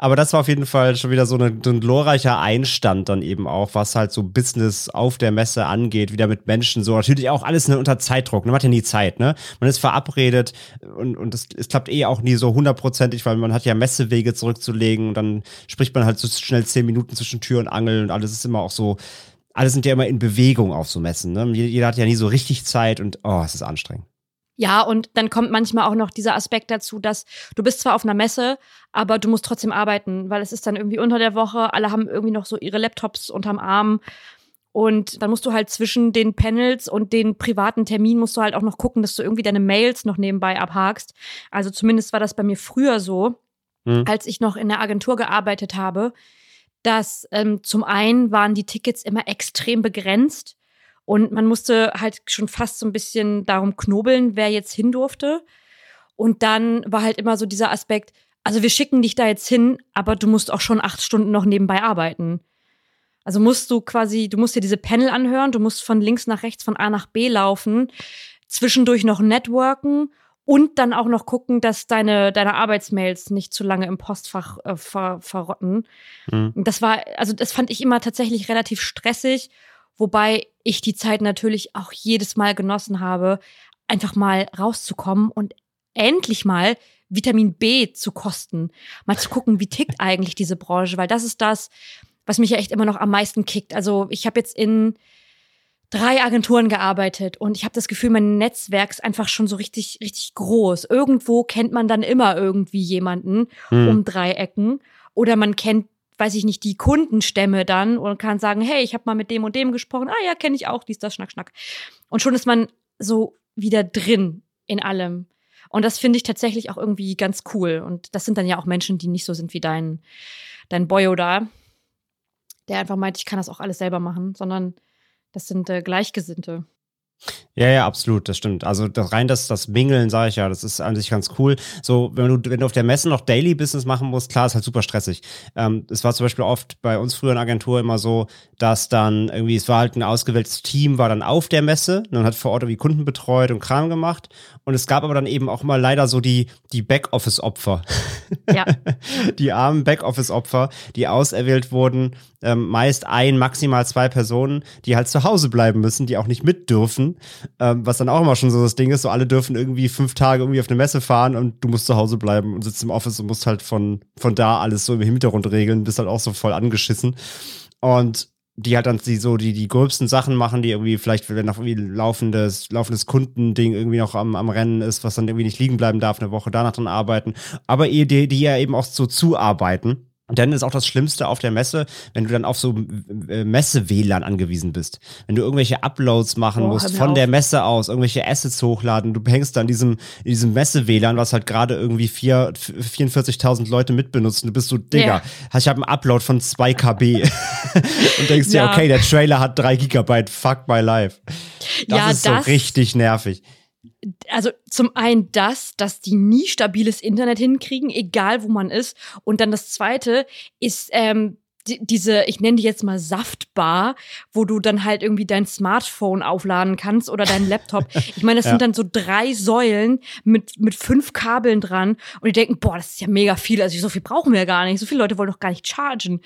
aber das war auf jeden Fall schon wieder so, eine, ein glorreicher Einstand dann eben auch, was halt so Business auf der Messe angeht, wieder mit Menschen so. Natürlich auch alles unter Zeitdruck. Ne? Man hat ja nie Zeit, ne? Man ist verabredet und, und es, es klappt eh auch nie so hundertprozentig, weil man hat ja Messewege zurückzulegen und dann spricht man halt so schnell zehn Minuten zwischen Tür und Angel und alles ist immer auch so, alle sind ja immer in Bewegung auf so Messen. Ne? Jeder hat ja nie so richtig Zeit und oh, es ist anstrengend. Ja, und dann kommt manchmal auch noch dieser Aspekt dazu, dass du bist zwar auf einer Messe, aber du musst trotzdem arbeiten, weil es ist dann irgendwie unter der Woche, alle haben irgendwie noch so ihre Laptops unterm Arm. Und dann musst du halt zwischen den Panels und den privaten Terminen musst du halt auch noch gucken, dass du irgendwie deine Mails noch nebenbei abhakst. Also zumindest war das bei mir früher so, mhm. als ich noch in der Agentur gearbeitet habe, dass ähm, zum einen waren die Tickets immer extrem begrenzt und man musste halt schon fast so ein bisschen darum knobeln, wer jetzt hin durfte. Und dann war halt immer so dieser Aspekt, also wir schicken dich da jetzt hin, aber du musst auch schon acht Stunden noch nebenbei arbeiten. Also musst du quasi, du musst dir diese Panel anhören, du musst von links nach rechts, von A nach B laufen, zwischendurch noch networken und dann auch noch gucken, dass deine, deine Arbeitsmails nicht zu lange im Postfach äh, ver, verrotten. Mhm. Das war, also das fand ich immer tatsächlich relativ stressig Wobei ich die Zeit natürlich auch jedes Mal genossen habe, einfach mal rauszukommen und endlich mal Vitamin B zu kosten. Mal zu gucken, wie tickt eigentlich diese Branche, weil das ist das, was mich ja echt immer noch am meisten kickt. Also ich habe jetzt in drei Agenturen gearbeitet und ich habe das Gefühl, mein Netzwerk ist einfach schon so richtig, richtig groß. Irgendwo kennt man dann immer irgendwie jemanden hm. um drei Ecken oder man kennt weiß ich nicht, die Kundenstämme dann und kann sagen, hey, ich habe mal mit dem und dem gesprochen. Ah ja, kenne ich auch, dies, das, schnack, schnack. Und schon ist man so wieder drin in allem. Und das finde ich tatsächlich auch irgendwie ganz cool. Und das sind dann ja auch Menschen, die nicht so sind wie dein, dein Boyo da, der einfach meint, ich kann das auch alles selber machen, sondern das sind äh, Gleichgesinnte. Ja, ja, absolut, das stimmt. Also das, rein das, das Mingeln, sage ich ja, das ist an sich ganz cool. So, wenn du, wenn du auf der Messe noch Daily Business machen musst, klar, ist halt super stressig. Ähm, es war zum Beispiel oft bei uns früher in Agentur immer so, dass dann irgendwie, es war halt ein ausgewähltes Team, war dann auf der Messe und hat vor Ort irgendwie Kunden betreut und Kram gemacht. Und es gab aber dann eben auch mal leider so die, die Backoffice-Opfer. Ja. die armen Backoffice-Opfer, die auserwählt wurden, ähm, meist ein, maximal zwei Personen, die halt zu Hause bleiben müssen, die auch nicht mit dürfen. Ähm, was dann auch immer schon so das Ding ist, so alle dürfen irgendwie fünf Tage irgendwie auf eine Messe fahren und du musst zu Hause bleiben und sitzt im Office und musst halt von, von da alles so im Hintergrund regeln, bist halt auch so voll angeschissen. Und die halt dann die so die, die gröbsten Sachen machen, die irgendwie vielleicht, wenn noch irgendwie laufendes, laufendes Kundending irgendwie noch am, am Rennen ist, was dann irgendwie nicht liegen bleiben darf, eine Woche danach dran arbeiten. Aber die, die ja eben auch so zuarbeiten. Und dann ist auch das Schlimmste auf der Messe, wenn du dann auf so äh, Messe-WLAN angewiesen bist. Wenn du irgendwelche Uploads machen Oh, musst von auf. der Messe aus, irgendwelche Assets hochladen, du hängst da in diesem, in diesem Messe-WLAN, was halt gerade irgendwie vier- 44.000 Leute mitbenutzen. Du bist so, Digga, Ja. ich habe einen Upload von 2 KB. Und denkst dir, Ja. okay, der Trailer hat 3 Gigabyte, fuck my life. Das Ja, ist das- so richtig nervig. Also zum einen das, dass die nie stabiles Internet hinkriegen, egal wo man ist. Und dann das zweite ist ähm, die, diese, ich nenne die jetzt mal Saftbar, wo du dann halt irgendwie dein Smartphone aufladen kannst oder deinen Laptop. Ich meine, das Ja. sind dann so drei Säulen mit, mit fünf Kabeln dran. Und die denken, boah, das ist ja mega viel. Also so viel brauchen wir ja gar nicht. So viele Leute wollen doch gar nicht chargen.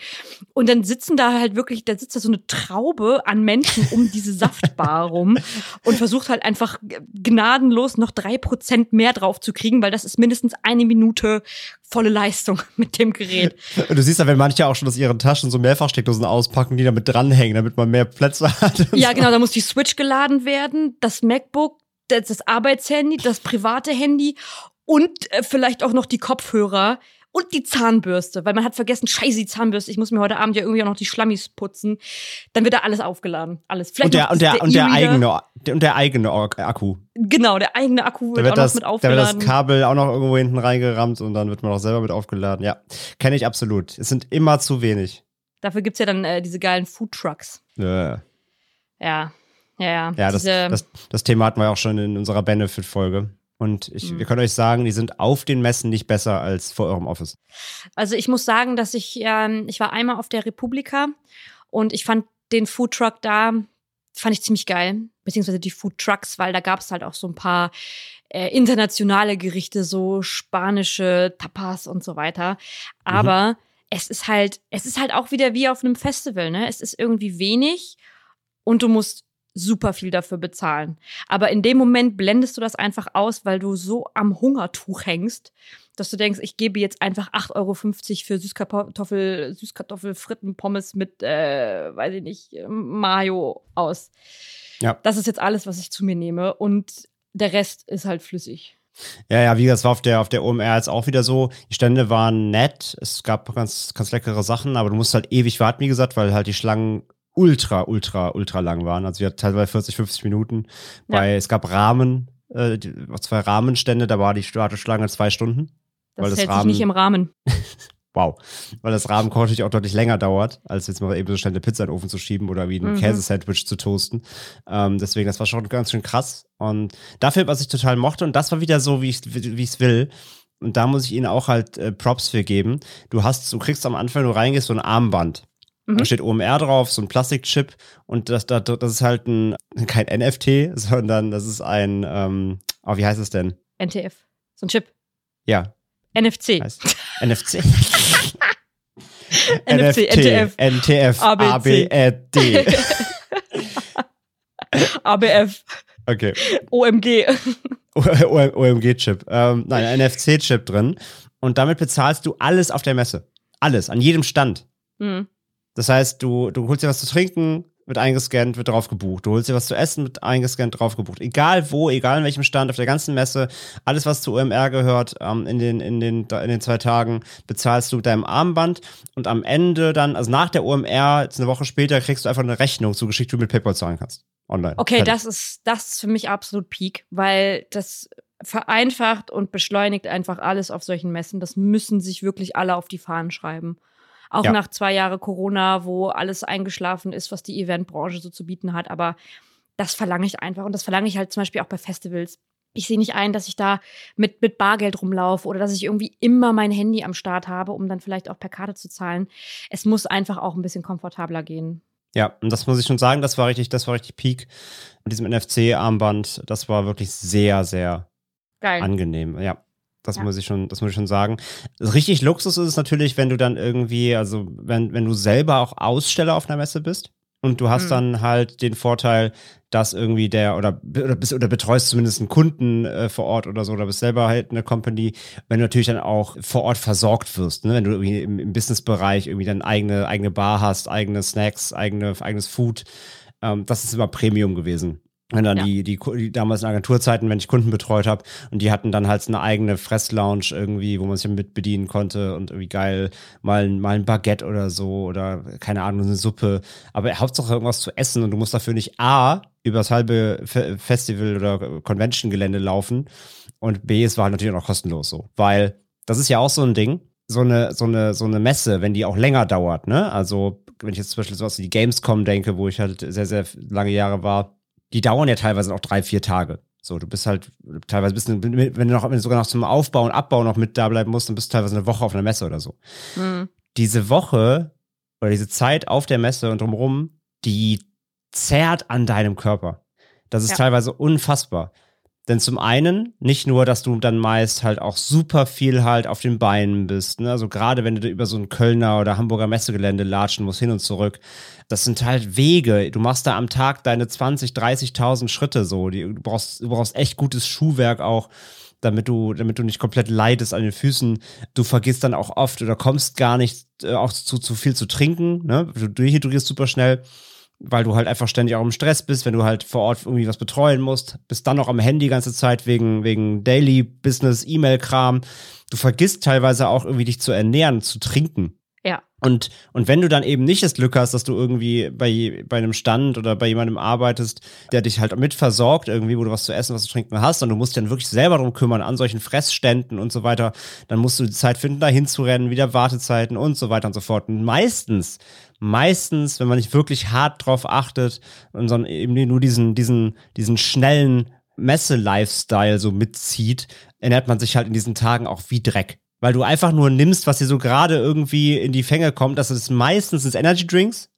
Und dann sitzen da halt wirklich, da sitzt da so eine Traube an Menschen um diese Saftbar rum und versucht halt einfach gnadenlos noch drei Prozent mehr drauf zu kriegen, weil das ist mindestens eine Minute volle Leistung mit dem Gerät. Und du siehst ja, wenn manche auch schon aus ihren Taschen so Mehrfachsteckdosen auspacken, die damit dranhängen, damit man mehr Plätze hat. Ja, so. genau, da muss die Switch geladen werden, das MacBook, das, das Arbeitshandy, das private Handy und äh, vielleicht auch noch die Kopfhörer und die Zahnbürste, weil man hat vergessen, scheiße, die Zahnbürste, ich muss mir heute Abend ja irgendwie auch noch die Schlammis putzen. Dann wird da alles aufgeladen, alles. Vielleicht Und der, und der, und der eigene, der, und der eigene Ak- Akku. Genau, der eigene Akku Da wird, wird, auch das, noch mit da wird das aufgeladen. Kabel auch noch irgendwo hinten reingerammt und dann wird man auch selber mit aufgeladen. Ja, kenne ich absolut. Es sind immer zu wenig. Dafür gibt's ja dann äh, diese geilen Foodtrucks. Ja, Ja, ja, ja. ja das, das, das Thema hatten wir auch schon in unserer Benefit-Folge. Und ich, Mhm. wir können euch sagen, die sind auf den Messen nicht besser als vor eurem Office. Also ich muss sagen, dass ich, ähm, ich war einmal auf der Republika und ich fand den Foodtruck da, fand ich ziemlich geil, beziehungsweise die Foodtrucks, weil da gab es halt auch so ein paar äh, internationale Gerichte, so spanische Tapas und so weiter. Aber es ist halt, es ist halt auch wieder wie auf einem Festival, ne? Es ist irgendwie wenig und du musst super viel dafür bezahlen. Aber in dem Moment blendest du das einfach aus, weil du so am Hungertuch hängst, dass du denkst, ich gebe jetzt einfach 8,50 Euro für Süßkartoffel, Süßkartoffelfritten, Pommes mit, äh, weiß ich nicht, Mayo aus. Ja. Das ist jetzt alles, was ich zu mir nehme. Und der Rest ist halt flüssig. Ja, ja, wie gesagt, es war auf der, auf der OMR jetzt auch wieder so. Die Stände waren nett. Es gab ganz, ganz leckere Sachen, aber du musst halt ewig warten, wie gesagt, weil halt die Schlangen ultra, ultra, ultra lang waren. Also wir hatten teilweise 40, 50 Minuten. Ja. Bei, es gab Rahmen, äh, zwei Rahmenstände, da war die Warteschlange zwei Stunden. Das Weil das hält Rahmen- sich nicht im Rahmen. Wow. Weil das Rahmenkoch natürlich auch deutlich länger dauert, als jetzt mal eben so schnell eine Pizza in den Ofen zu schieben oder wie ein Mhm. Käsesandwich zu toasten. Ähm, deswegen, das war schon ganz schön krass. Und dafür, was ich total mochte, und das war wieder so, wie ich wie ich's will. Und da muss ich ihnen auch halt äh, Props für geben. Du hast, du kriegst am Anfang, wenn du reingehst, so ein Armband. Mhm. Da steht OMR drauf, so ein Plastikchip. Und das, das, das ist halt ein, kein NFT, sondern das ist ein, ähm, oh, wie heißt es denn? NTF. So ein Chip. Ja, NFC. heißt NFC. NFC, NTF. NTF, ABC. ABD. ABF. Okay. OMG. OMG-Chip. Ähm, nein, ein NFC-Chip drin. Und damit bezahlst du alles auf der Messe. Alles, an jedem Stand. Hm. Das heißt, du, du holst dir was zu trinken, wird eingescannt, wird drauf gebucht. Du holst dir was zu essen, wird eingescannt, drauf gebucht. Egal wo, egal in welchem Stand, auf der ganzen Messe, alles, was zu OMR gehört, ähm, in, den, in, den, in den zwei Tagen, bezahlst du mit deinem Armband. Und am Ende dann, also nach der OMR, jetzt eine Woche später, kriegst du einfach eine Rechnung zugeschickt, die du mit PayPal zahlen kannst. Online. Okay, Fertig. das ist, das ist für mich absolut Peak, weil das vereinfacht und beschleunigt einfach alles auf solchen Messen. Das müssen sich wirklich alle auf die Fahnen schreiben. Auch ja. nach zwei Jahren Corona, wo alles eingeschlafen ist, was die Eventbranche so zu bieten hat. Aber das verlange ich einfach. Und das verlange ich halt zum Beispiel auch bei Festivals. Ich sehe nicht ein, dass ich da mit, mit Bargeld rumlaufe oder dass ich irgendwie immer mein Handy am Start habe, um dann vielleicht auch per Karte zu zahlen. Es muss einfach auch ein bisschen komfortabler gehen. Ja, und das muss ich schon sagen, das war richtig, das war richtig Peak mit diesem NFC-Armband. Das war wirklich sehr, sehr Geil. angenehm. Ja. Das ja. muss ich schon, das muss ich schon sagen. Richtig Luxus ist es natürlich, wenn du dann irgendwie, also wenn, wenn du selber auch Aussteller auf einer Messe bist und du hast mhm. dann halt den Vorteil, dass irgendwie der oder oder, bist, oder betreust zumindest einen Kunden äh, vor Ort oder so oder bist selber halt eine Company, wenn du natürlich dann auch vor Ort versorgt wirst, ne? wenn du irgendwie im, im Businessbereich irgendwie dann eigene eigene Bar hast, eigene Snacks, eigene eigenes Food, ähm, das ist immer Premium gewesen. Und dann ja. die, die, die damals in Agenturzeiten, wenn ich Kunden betreut habe und die hatten dann halt eine eigene Fresslounge irgendwie, wo man sich mit bedienen konnte und irgendwie geil mal, mal ein Baguette oder so oder keine Ahnung, eine Suppe. Aber Hauptsache irgendwas zu essen und du musst dafür nicht A, übers halbe Festival oder Convention-Gelände laufen und B, es war halt natürlich auch noch kostenlos so. Weil das ist ja auch so ein Ding, so eine, so eine, so eine Messe, wenn die auch länger dauert, ne? Also, wenn ich jetzt zum Beispiel sowas wie die Gamescom denke, wo ich halt sehr, sehr lange Jahre war, die dauern ja teilweise auch drei, vier Tage. So, du bist halt teilweise bist du, wenn du noch wenn du sogar noch zum Aufbau und Abbau noch mit da bleiben musst, dann bist du teilweise eine Woche auf einer Messe oder so. Mhm. Diese Woche oder diese Zeit auf der Messe und drumherum, die zerrt an deinem Körper. Das ist ja. teilweise unfassbar. Denn zum einen, nicht nur, dass du dann meist halt auch super viel halt auf den Beinen bist. Ne? Also gerade wenn du über so ein Kölner oder Hamburger Messegelände latschen musst, hin und zurück. Das sind halt Wege. Du machst da am Tag deine 20, 30.000 Schritte so. du, brauchst, du brauchst echt gutes Schuhwerk auch damit du, damit du nicht komplett leidest an den Füßen. Du vergisst dann auch oft oder kommst gar nicht äh, auch zu, zu viel zu trinken. Ne? Du dehydrierst super schnell weil du halt einfach ständig auch im Stress bist, wenn du halt vor Ort irgendwie was betreuen musst, bist dann noch am Handy die ganze Zeit wegen, wegen Daily Business, E-Mail-Kram. Du vergisst teilweise auch irgendwie dich zu ernähren, zu trinken. Ja. Und, und wenn du dann eben nicht das Glück hast, dass du irgendwie bei, bei einem Stand oder bei jemandem arbeitest, der dich halt mit versorgt, irgendwie, wo du was zu essen, was zu trinken hast, und du musst dich dann wirklich selber darum kümmern, an solchen Fressständen und so weiter, dann musst du die Zeit finden, da hinzurennen, wieder Wartezeiten und so weiter und so fort. Und meistens meistens, wenn man nicht wirklich hart drauf achtet und sondern eben nur diesen, diesen, diesen schnellen Messe-Lifestyle so mitzieht, ernährt man sich halt in diesen Tagen auch wie Dreck. Weil du einfach nur nimmst, was dir so gerade irgendwie in die Fänge kommt. Das ist meistens das Energy Drinks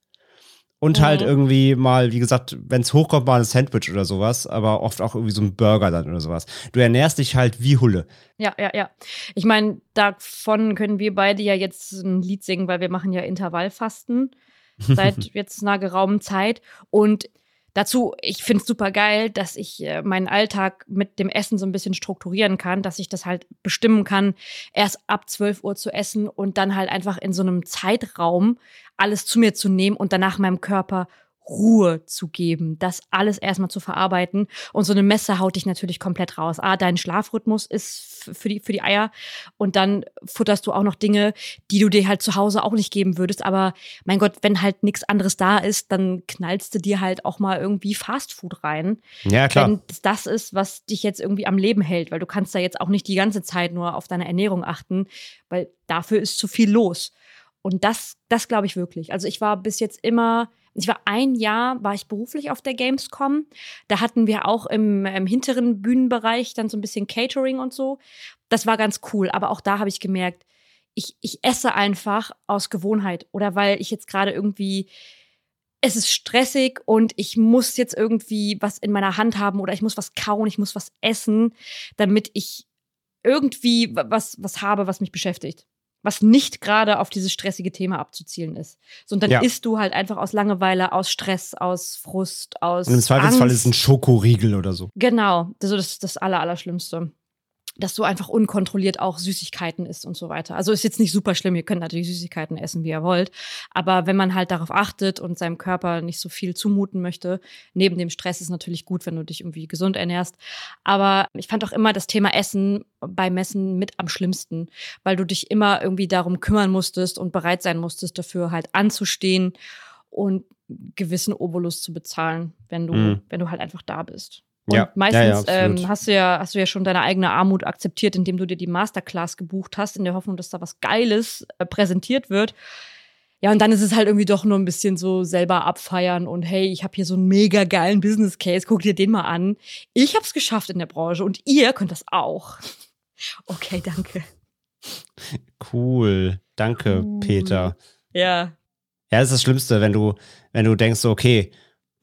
und halt mhm. irgendwie mal, wie gesagt, wenn es hochkommt, mal ein Sandwich oder sowas, aber oft auch irgendwie so ein Burger dann oder sowas. Du ernährst dich halt wie Hulle. Ja, ja, ja. Ich meine, davon können wir beide ja jetzt ein Lied singen, weil wir machen ja Intervallfasten seit jetzt einer geraumen Zeit. Und Dazu, ich finde es super geil, dass ich äh, meinen Alltag mit dem Essen so ein bisschen strukturieren kann, dass ich das halt bestimmen kann, erst ab 12 Uhr zu essen und dann halt einfach in so einem Zeitraum alles zu mir zu nehmen und danach meinem Körper Ruhe zu geben, das alles erstmal zu verarbeiten. Und so eine Messe haut dich natürlich komplett raus. Ah, dein Schlafrhythmus ist für die, für die Eier. Und dann futterst du auch noch Dinge, die du dir halt zu Hause auch nicht geben würdest. Aber mein Gott, wenn halt nichts anderes da ist, dann knallst du dir halt auch mal irgendwie Fastfood rein. Ja, klar. Wenn das ist, was dich jetzt irgendwie am Leben hält, weil du kannst da jetzt auch nicht die ganze Zeit nur auf deine Ernährung achten, weil dafür ist zu viel los. Und das, das glaube ich wirklich. Also ich war bis jetzt immer ich war ein Jahr, war ich beruflich auf der Gamescom. Da hatten wir auch im, im hinteren Bühnenbereich dann so ein bisschen Catering und so. Das war ganz cool. Aber auch da habe ich gemerkt, ich, ich esse einfach aus Gewohnheit oder weil ich jetzt gerade irgendwie es ist stressig und ich muss jetzt irgendwie was in meiner Hand haben oder ich muss was kauen, ich muss was essen, damit ich irgendwie was, was habe, was mich beschäftigt was nicht gerade auf dieses stressige Thema abzuzielen ist. So, und dann ja. isst du halt einfach aus Langeweile, aus Stress, aus Frust, aus. Und im Zweifelsfall Angst. ist es ein Schokoriegel oder so. Genau, das ist das Aller, Allerschlimmste dass du einfach unkontrolliert auch Süßigkeiten isst und so weiter. Also ist jetzt nicht super schlimm, ihr könnt natürlich Süßigkeiten essen, wie ihr wollt. Aber wenn man halt darauf achtet und seinem Körper nicht so viel zumuten möchte, neben dem Stress ist natürlich gut, wenn du dich irgendwie gesund ernährst. Aber ich fand auch immer das Thema Essen bei Messen mit am schlimmsten, weil du dich immer irgendwie darum kümmern musstest und bereit sein musstest, dafür halt anzustehen und gewissen Obolus zu bezahlen, wenn du, mhm. wenn du halt einfach da bist. Und Ja, meistens ja, ja, ähm, hast, du ja, hast du ja schon deine eigene Armut akzeptiert, indem du dir die Masterclass gebucht hast, in der Hoffnung, dass da was Geiles äh, präsentiert wird. Ja, und dann ist es halt irgendwie doch nur ein bisschen so selber abfeiern und hey, ich habe hier so einen mega geilen Business Case, guck dir den mal an. Ich habe es geschafft in der Branche und ihr könnt das auch. Okay, danke. Cool. Danke, Cool. Peter. Ja, Ja, das ist das Schlimmste, wenn du, wenn du denkst, okay,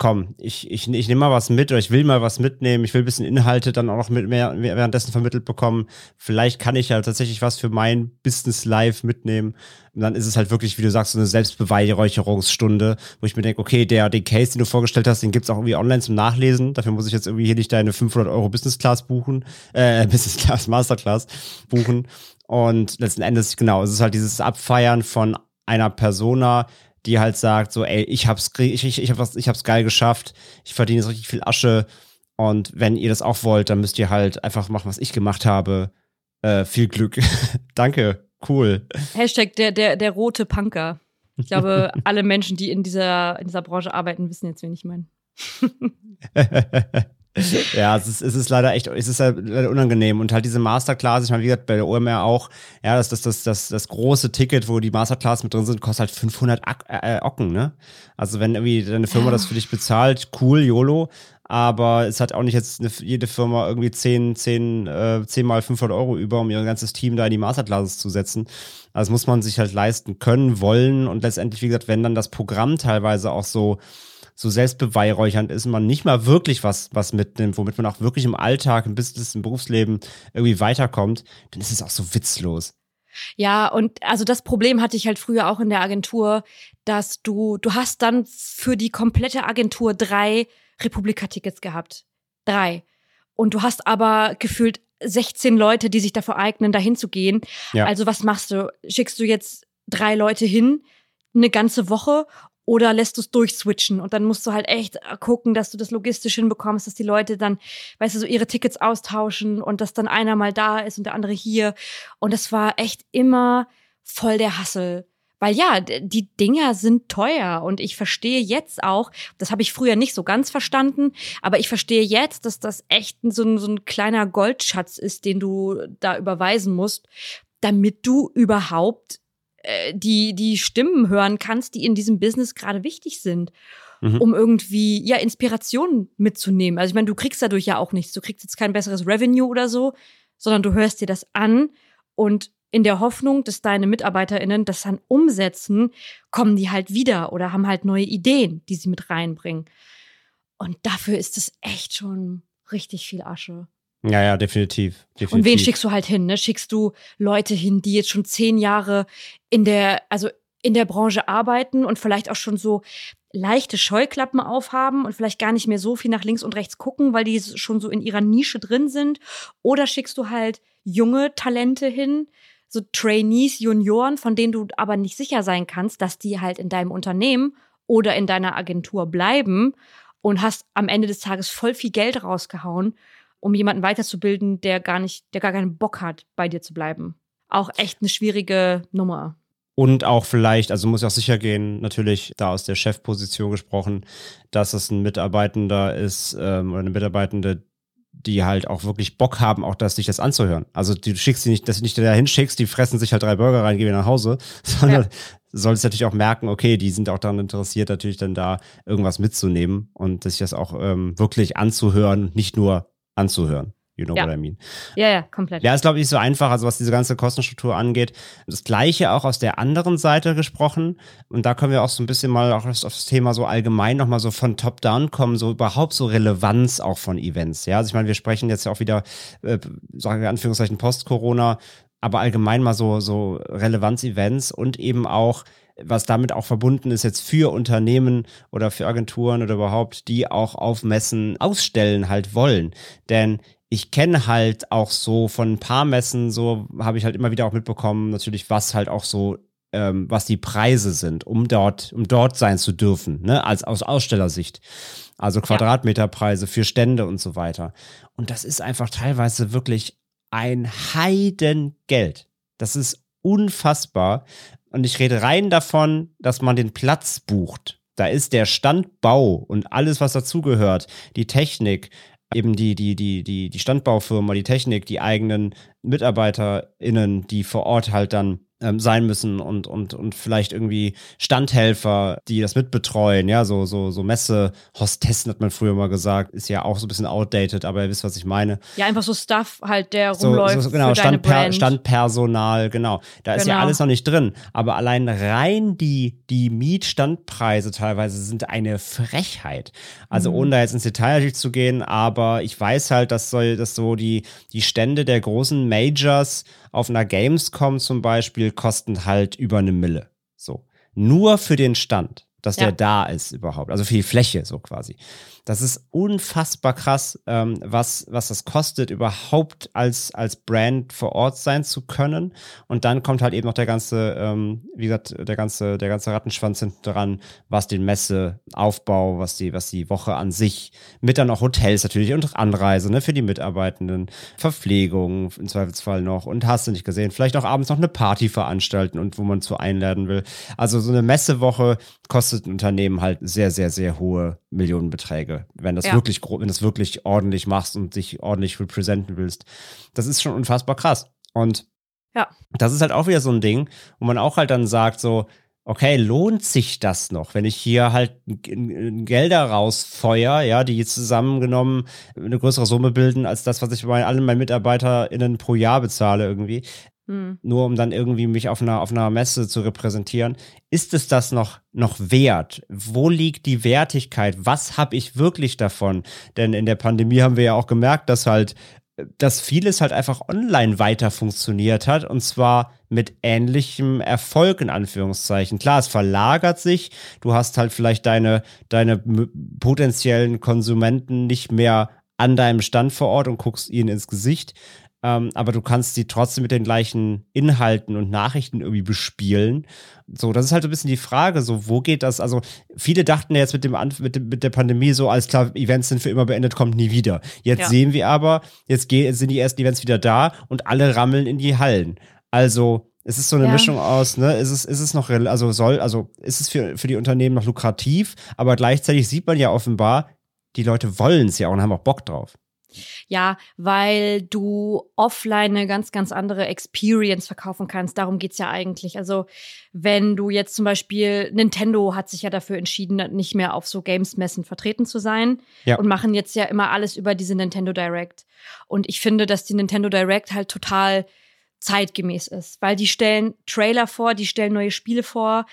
komm, ich, ich, ich nehme mal was mit oder ich will mal was mitnehmen, ich will ein bisschen Inhalte dann auch noch mit mehr, währenddessen vermittelt bekommen. Vielleicht kann ich ja tatsächlich was für mein Business Live mitnehmen. Und dann ist es halt wirklich, wie du sagst, so eine Selbstbeweihräucherungsstunde, wo ich mir denke, okay, der, den Case, den du vorgestellt hast, den gibt's auch irgendwie online zum Nachlesen. Dafür muss ich jetzt irgendwie hier nicht deine 500 Euro Business Class buchen, äh, Business Class, Masterclass buchen. Und letzten Endes, genau, es ist halt dieses Abfeiern von einer Persona, die halt sagt, so, ey, ich hab's, ich, ich, ich, hab was, ich hab's geil geschafft, ich verdiene jetzt richtig viel Asche. Und wenn ihr das auch wollt, dann müsst ihr halt einfach machen, was ich gemacht habe. Äh, viel Glück. Danke, cool. Hashtag der, der, der rote Punker. Ich glaube, alle Menschen, die in dieser, in dieser Branche arbeiten, wissen jetzt, wen ich meine. ja, es ist, es ist leider echt, es ist halt leider unangenehm. Und halt diese Masterclass, ich meine, wie gesagt, bei der OMR auch, ja, das, das, das, das, das große Ticket, wo die Masterclass mit drin sind, kostet halt 500 Ak äh, Ocken, ne? Also wenn irgendwie deine Firma Ja. das für dich bezahlt, cool, YOLO. Aber es hat auch nicht jetzt eine, jede Firma irgendwie 10, 10, äh, 10 mal 500 Euro über, um ihr ganzes Team da in die Masterclasses zu setzen. Also das muss man sich halt leisten können, wollen. Und letztendlich, wie gesagt, wenn dann das Programm teilweise auch so, so selbstbeweihräuchernd ist und man nicht mal wirklich was, was mitnimmt, womit man auch wirklich im Alltag, im Business, im Berufsleben irgendwie weiterkommt, dann ist es auch so witzlos. Ja, und also das Problem hatte ich halt früher auch in der Agentur, dass du, du hast dann für die komplette Agentur drei Republika-Tickets gehabt. Drei. Und du hast aber gefühlt 16 Leute, die sich dafür eignen, dahin zu gehen. Ja. Also was machst du? Schickst du jetzt drei Leute hin, eine ganze Woche oder lässt du es durchswitchen? Und dann musst du halt echt gucken, dass du das logistisch hinbekommst, dass die Leute dann, weißt du, so ihre Tickets austauschen und dass dann einer mal da ist und der andere hier. Und das war echt immer voll der Hassel. Weil ja, die Dinger sind teuer und ich verstehe jetzt auch, das habe ich früher nicht so ganz verstanden, aber ich verstehe jetzt, dass das echt so ein, so ein kleiner Goldschatz ist, den du da überweisen musst, damit du überhaupt äh, die, die Stimmen hören kannst, die in diesem Business gerade wichtig sind, Mhm. um irgendwie ja Inspiration mitzunehmen. Also ich meine, du kriegst dadurch ja auch nichts. Du kriegst jetzt kein besseres Revenue oder so, sondern du hörst dir das an und in der Hoffnung, dass deine MitarbeiterInnen das dann umsetzen, kommen die halt wieder oder haben halt neue Ideen, die sie mit reinbringen. Und dafür ist es echt schon richtig viel Asche. Ja, ja, definitiv. definitiv. Und wen schickst du halt hin? Ne? Schickst du Leute hin, die jetzt schon zehn Jahre in der, also in der Branche arbeiten und vielleicht auch schon so leichte Scheuklappen aufhaben und vielleicht gar nicht mehr so viel nach links und rechts gucken, weil die schon so in ihrer Nische drin sind? Oder schickst du halt junge Talente hin, so Trainees, Junioren, von denen du aber nicht sicher sein kannst, dass die halt in deinem Unternehmen oder in deiner Agentur bleiben und hast am Ende des Tages voll viel Geld rausgehauen, um jemanden weiterzubilden, der gar nicht, der gar keinen Bock hat, bei dir zu bleiben. Auch echt eine schwierige Nummer. Und auch vielleicht, also muss ja auch sicher gehen, natürlich da aus der Chefposition gesprochen, dass es ein Mitarbeitender ist ähm, oder eine Mitarbeitende, die halt auch wirklich Bock haben, auch das, sich das anzuhören. Also du schickst sie nicht, dass du nicht da hinschickst, die fressen sich halt drei Burger rein, gehen wieder nach Hause, sondern Ja. solltest natürlich auch merken, okay, die sind auch daran interessiert, natürlich dann da irgendwas mitzunehmen und sich das auch ähm, wirklich anzuhören, nicht nur anzuhören. You know Ja. what I mean. Ja, ja, komplett. Ja, ist glaube ich nicht so einfach, also was diese ganze Kostenstruktur angeht. Das gleiche auch aus der anderen Seite gesprochen. Und da können wir auch so ein bisschen mal auch auf das Thema so allgemein nochmal so von Top-Down kommen, so überhaupt so Relevanz auch von Events. Ja, also ich meine, wir sprechen jetzt ja auch wieder, äh, sagen wir in Anführungszeichen Post-Corona, aber allgemein mal so, so Relevanz-Events und eben auch was damit auch verbunden ist jetzt für Unternehmen oder für Agenturen oder überhaupt, die auch auf Messen ausstellen halt wollen. Denn ich kenne halt auch so von ein paar Messen, so habe ich halt immer wieder auch mitbekommen, natürlich, was halt auch so, ähm, was die Preise sind, um dort, um dort sein zu dürfen, ne, als aus Ausstellersicht. Also Quadratmeterpreise für Stände und so weiter. Und das ist einfach teilweise wirklich ein Heidengeld. Das ist unfassbar. Und ich rede rein davon, dass man den Platz bucht. Da ist der Standbau und alles, was dazugehört, die Technik, eben die, die, die, die, die Standbaufirma, die Technik, die eigenen MitarbeiterInnen, die vor Ort halt dann ähm, sein müssen und, und, und vielleicht irgendwie Standhelfer, die das mitbetreuen, ja, so, so, so Messe-Hostessen hat man früher mal gesagt, ist ja auch so ein bisschen outdated, aber ihr wisst, was ich meine. Ja, einfach so Stuff halt, der rumläuft. So, genau, Standper Standpersonal, genau. Da genau. ist ja genau. alles noch nicht drin. Aber allein rein die, die Mietstandpreise teilweise sind eine Frechheit. Also mhm. ohne da jetzt ins Detail zu gehen, aber ich weiß halt, dass, soll, dass so die, die Stände der großen Majors auf einer Gamescom zum Beispiel kosten halt über eine Mille. So. Nur für den Stand, dass ja. der da ist überhaupt. Also für die Fläche so quasi. Das ist unfassbar krass, ähm, was, was das kostet, überhaupt als, als Brand vor Ort sein zu können. Und dann kommt halt eben noch der ganze, ähm, wie gesagt, der ganze, der ganze Rattenschwanz hinten dran, was den Messeaufbau, was die, was die Woche an sich, mit dann auch Hotels natürlich und Anreise, ne, für die Mitarbeitenden, Verpflegung im Zweifelsfall noch und hast du nicht gesehen, vielleicht auch abends noch eine Party veranstalten und wo man zu einladen will. Also so eine Messewoche kostet ein Unternehmen halt sehr, sehr, sehr hohe Millionenbeträge, wenn das ja. wirklich wenn das wirklich ordentlich machst und dich ordentlich repräsentieren willst. Das ist schon unfassbar krass. Und ja. das ist halt auch wieder so ein Ding, wo man auch halt dann sagt, so, okay, lohnt sich das noch, wenn ich hier halt Gelder rausfeuer, ja, die zusammengenommen eine größere Summe bilden als das, was ich bei allen meinen MitarbeiterInnen pro Jahr bezahle irgendwie. Hm. Nur um dann irgendwie mich auf einer, auf einer Messe zu repräsentieren. Ist es das noch, noch wert? Wo liegt die Wertigkeit? Was habe ich wirklich davon? Denn in der Pandemie haben wir ja auch gemerkt, dass halt dass vieles halt einfach online weiter funktioniert hat und zwar mit ähnlichem Erfolg in Anführungszeichen. Klar, es verlagert sich. Du hast halt vielleicht deine, deine potenziellen Konsumenten nicht mehr an deinem Stand vor Ort und guckst ihnen ins Gesicht. Ähm, aber du kannst sie trotzdem mit den gleichen Inhalten und Nachrichten irgendwie bespielen. So, das ist halt so ein bisschen die Frage, so, wo geht das? Also, viele dachten jetzt mit dem, mit, dem, mit der Pandemie so, alles klar, Events sind für immer beendet, kommt nie wieder. Jetzt ja. sehen wir aber, jetzt gehen, sind die ersten Events wieder da und alle rammeln in die Hallen. Also, es ist so eine ja. Mischung aus, ne, ist es, ist es noch, also soll, also ist es für, für die Unternehmen noch lukrativ, aber gleichzeitig sieht man ja offenbar, die Leute wollen es ja auch und haben auch Bock drauf. Ja, weil du offline eine ganz, ganz andere Experience verkaufen kannst. Darum geht's ja eigentlich. Also, wenn du jetzt zum Beispiel, Nintendo hat sich ja dafür entschieden, nicht mehr auf so Games-Messen vertreten zu sein ja. und machen jetzt ja immer alles über diese Nintendo Direct. Und ich finde, dass die Nintendo Direct halt total zeitgemäß ist, weil die stellen Trailer vor, die stellen neue Spiele vor,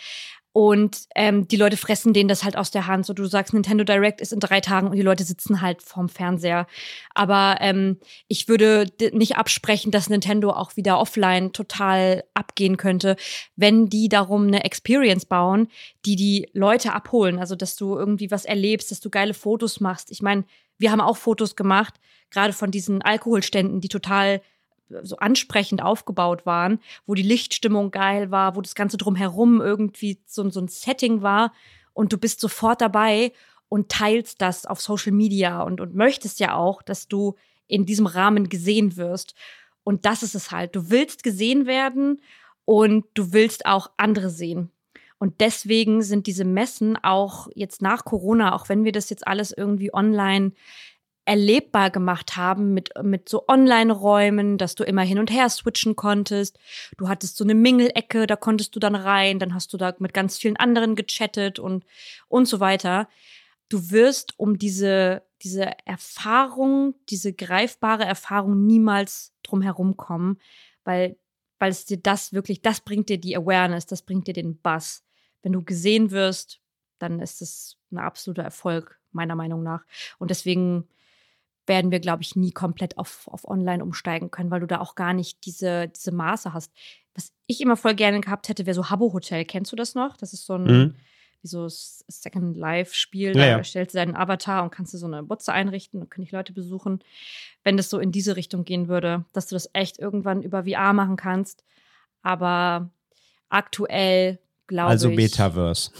und ähm, die Leute fressen denen das halt aus der Hand. So, du sagst, Nintendo Direct ist in drei Tagen und die Leute sitzen halt vorm Fernseher. Aber ähm, ich würde nicht absprechen, dass Nintendo auch wieder offline total abgehen könnte, wenn die darum eine Experience bauen, die die Leute abholen. Also, dass du irgendwie was erlebst, dass du geile Fotos machst. Ich meine, wir haben auch Fotos gemacht, gerade von diesen Alkoholständen, die total so ansprechend aufgebaut waren, wo die Lichtstimmung geil war, wo das Ganze drumherum irgendwie so, so ein Setting war und du bist sofort dabei und teilst das auf Social Media und, und möchtest ja auch, dass du in diesem Rahmen gesehen wirst. Und das ist es halt. Du willst gesehen werden und du willst auch andere sehen. Und deswegen sind diese Messen auch jetzt nach Corona, auch wenn wir das jetzt alles irgendwie online erlebbar gemacht haben mit, mit so Online-Räumen, dass du immer hin und her switchen konntest. Du hattest so eine Mingelecke, da konntest du dann rein, dann hast du da mit ganz vielen anderen gechattet und, und so weiter. Du wirst um diese, diese Erfahrung, diese greifbare Erfahrung niemals drum herum kommen, weil, weil es dir das wirklich, das bringt dir die Awareness, das bringt dir den Buzz. Wenn du gesehen wirst, dann ist es ein absoluter Erfolg, meiner Meinung nach. Und deswegen werden wir, glaube ich, nie komplett auf, auf online umsteigen können, weil du da auch gar nicht diese, diese Maße hast. Was ich immer voll gerne gehabt hätte, wäre so Habbo Hotel. Kennst du das noch? Das ist so ein, mhm. wie so Second Life-Spiel. Ja, da ja. stellst du deinen Avatar und kannst du so eine Butze einrichten und können dich Leute besuchen. Wenn das so in diese Richtung gehen würde, dass du das echt irgendwann über VR machen kannst. Aber aktuell glaube also ich. Also Metaverse.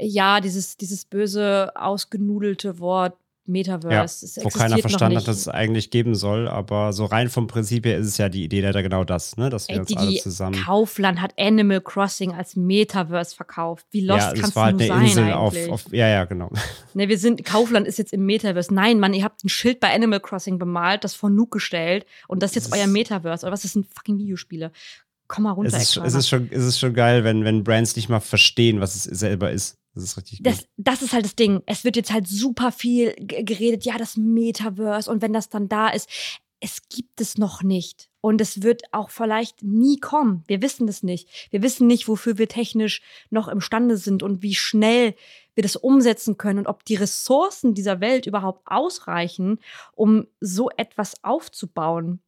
Ja, dieses, dieses böse, ausgenudelte Wort Metaverse. Ja, es wo keiner verstanden hat, dass es eigentlich geben soll, aber so rein vom Prinzip her ist es ja die Idee da genau das, ne? dass wir Ey, uns die, alle zusammen. Kaufland hat Animal Crossing als Metaverse verkauft. Wie lost ja, kannst es war halt du eine nur sein Insel auf, auf, ja, ja, genau. Ne, wir sind, Kaufland ist jetzt im Metaverse. Nein, Mann, ihr habt ein Schild bei Animal Crossing bemalt, das vor Nuke gestellt und das ist jetzt Es euer Metaverse. Oder was das sind fucking Videospiele? Komm mal runter, Es ist, es, ist schon, es ist schon geil, wenn, wenn Brands nicht mal verstehen, was es selber ist. Das ist richtig gut. das, das ist halt das Ding. Es wird jetzt halt super viel geredet, ja, das Metaverse und wenn das dann da ist, es gibt es noch nicht. Und es wird auch vielleicht nie kommen. Wir wissen das nicht. Wir wissen nicht, wofür wir technisch noch imstande sind und wie schnell wir das umsetzen können und ob die Ressourcen dieser Welt überhaupt ausreichen, um so etwas aufzubauen.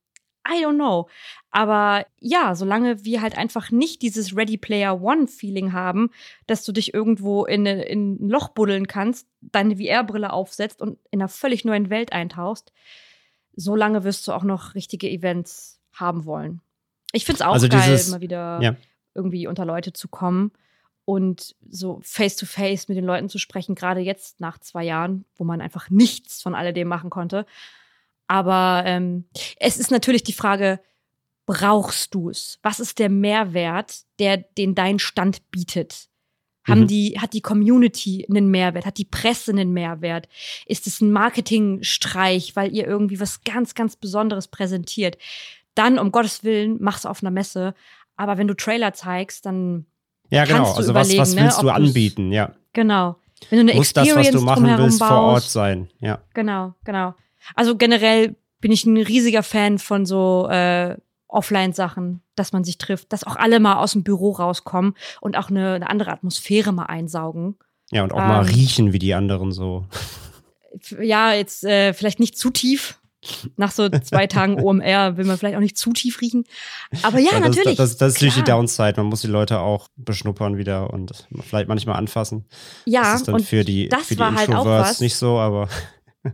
I don't know. Aber ja, solange wir halt einfach nicht dieses Ready Player One-Feeling haben, dass du dich irgendwo in, in ein Loch buddeln kannst, deine VR-Brille aufsetzt und in einer völlig neuen Welt eintauchst, solange wirst du auch noch richtige Events haben wollen. Ich finde es auch Also geil, dieses- mal wieder ja. irgendwie unter Leute zu kommen und so face-to-face mit den Leuten zu sprechen, gerade jetzt nach zwei Jahren, wo man einfach nichts von alledem machen konnte. Aber ähm, es ist natürlich die Frage, brauchst du es? Was ist der Mehrwert, der den dein Stand bietet? Haben Mhm. die, hat die Community einen Mehrwert? Hat die Presse einen Mehrwert? Ist es ein Marketingstreich, weil ihr irgendwie was ganz, ganz Besonderes präsentiert? Dann, um Gottes Willen, mach's auf einer Messe. Aber wenn du Trailer zeigst, dann ja, genau. kannst du Also was, was ne, willst du ob du's- anbieten? Ja. genau. Wenn du eine Muss das, Experience was du machen willst, baust, vor Ort sein. Ja. Genau, genau. Also generell bin ich ein riesiger Fan von so äh, Offline-Sachen, dass man sich trifft, dass auch alle mal aus dem Büro rauskommen und auch eine, eine andere Atmosphäre mal einsaugen. Ja, und auch mal Ähm, riechen, wie die anderen so. Ja, jetzt äh, vielleicht nicht zu tief. Nach so zwei Tagen OMR will man vielleicht auch nicht zu tief riechen. Aber ja, Weil das, natürlich. Das, das, das ist natürlich die. Downside. Man muss die Leute auch beschnuppern wieder und vielleicht manchmal anfassen. Ja, das ist dann und für die, das für die war halt auch was. nicht so, aber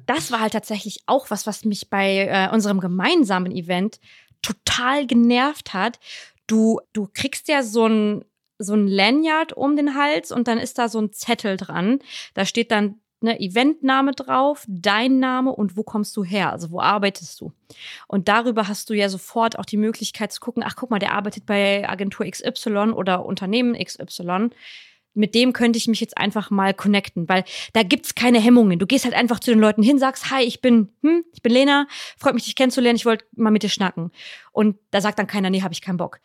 das war halt tatsächlich auch was, was mich bei äh, unserem gemeinsamen Event total genervt hat. Du, du kriegst ja so ein, so ein Lanyard um den Hals und dann ist da so ein Zettel dran. Da steht dann ne Eventname drauf, dein Name und wo kommst du her? Also wo arbeitest du? Und darüber hast du ja sofort auch die Möglichkeit zu gucken, ach guck mal, der arbeitet bei Agentur XY oder Unternehmen XY. Mit dem könnte ich mich jetzt einfach mal connecten, weil da gibt's keine Hemmungen. Du gehst halt einfach zu den Leuten hin, sagst, hi, ich bin, hm, ich bin Lena, freut mich, dich kennenzulernen, ich wollte mal mit dir schnacken. Und da sagt dann keiner, nee, habe ich keinen Bock.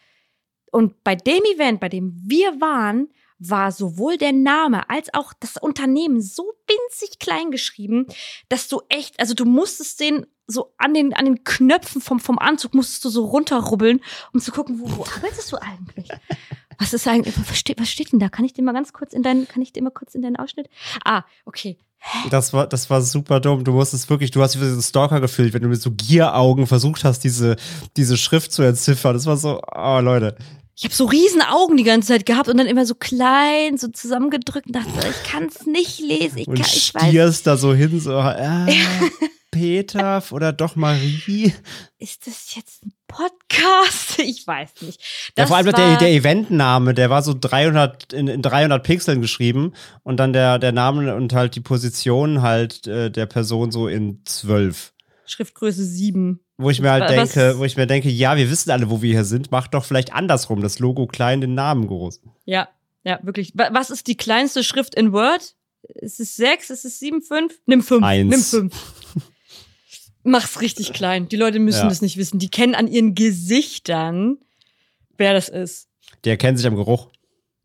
Und bei dem Event, bei dem wir waren, war sowohl der Name als auch das Unternehmen so winzig klein geschrieben, dass du echt, also du musstest den so an den, an den Knöpfen vom, vom Anzug musstest du so runterrubbeln, um zu gucken, wo, wo arbeitest du eigentlich? Was ist eigentlich, was steht, was steht denn da? Kann ich den mal ganz kurz in deinen, kann ich den mal kurz in deinen Ausschnitt? Ah, okay. das war, das war super dumm. Du musstest wirklich, du hast wie so einen Stalker gefühlt, wenn du mit so Gieraugen versucht hast, diese, diese Schrift zu entziffern. Das war so, oh Leute. Ich habe so riesen Augen die ganze Zeit gehabt und dann immer so klein, so zusammengedrückt und dachte, ich kann es nicht lesen. Ich, Und kann, ich weiß, stierst da so hin, so, äh, Peter oder doch Marie. ist das jetzt ein Podcast? Ich weiß nicht. Ja, Das vor allem der, der Eventname, der war so 300 in, in 300 Pixeln geschrieben und dann der, der Name und halt die Position halt äh, der Person so in 12. Schriftgröße 7. Wo ich mir halt Wa- was- denke, wo ich mir denke, ja, wir wissen alle, wo wir hier sind, macht doch vielleicht andersrum, das Logo klein, den Namen groß. Ja, ja, wirklich. Wa- Was ist die kleinste Schrift in Word? Ist es 6? Ist es 7, 5? Nimm 5. Eins. Nimm 5. Mach's richtig klein. Die Leute müssen Ja. das nicht wissen. Die kennen an ihren Gesichtern, wer das ist. Die erkennen sich am Geruch.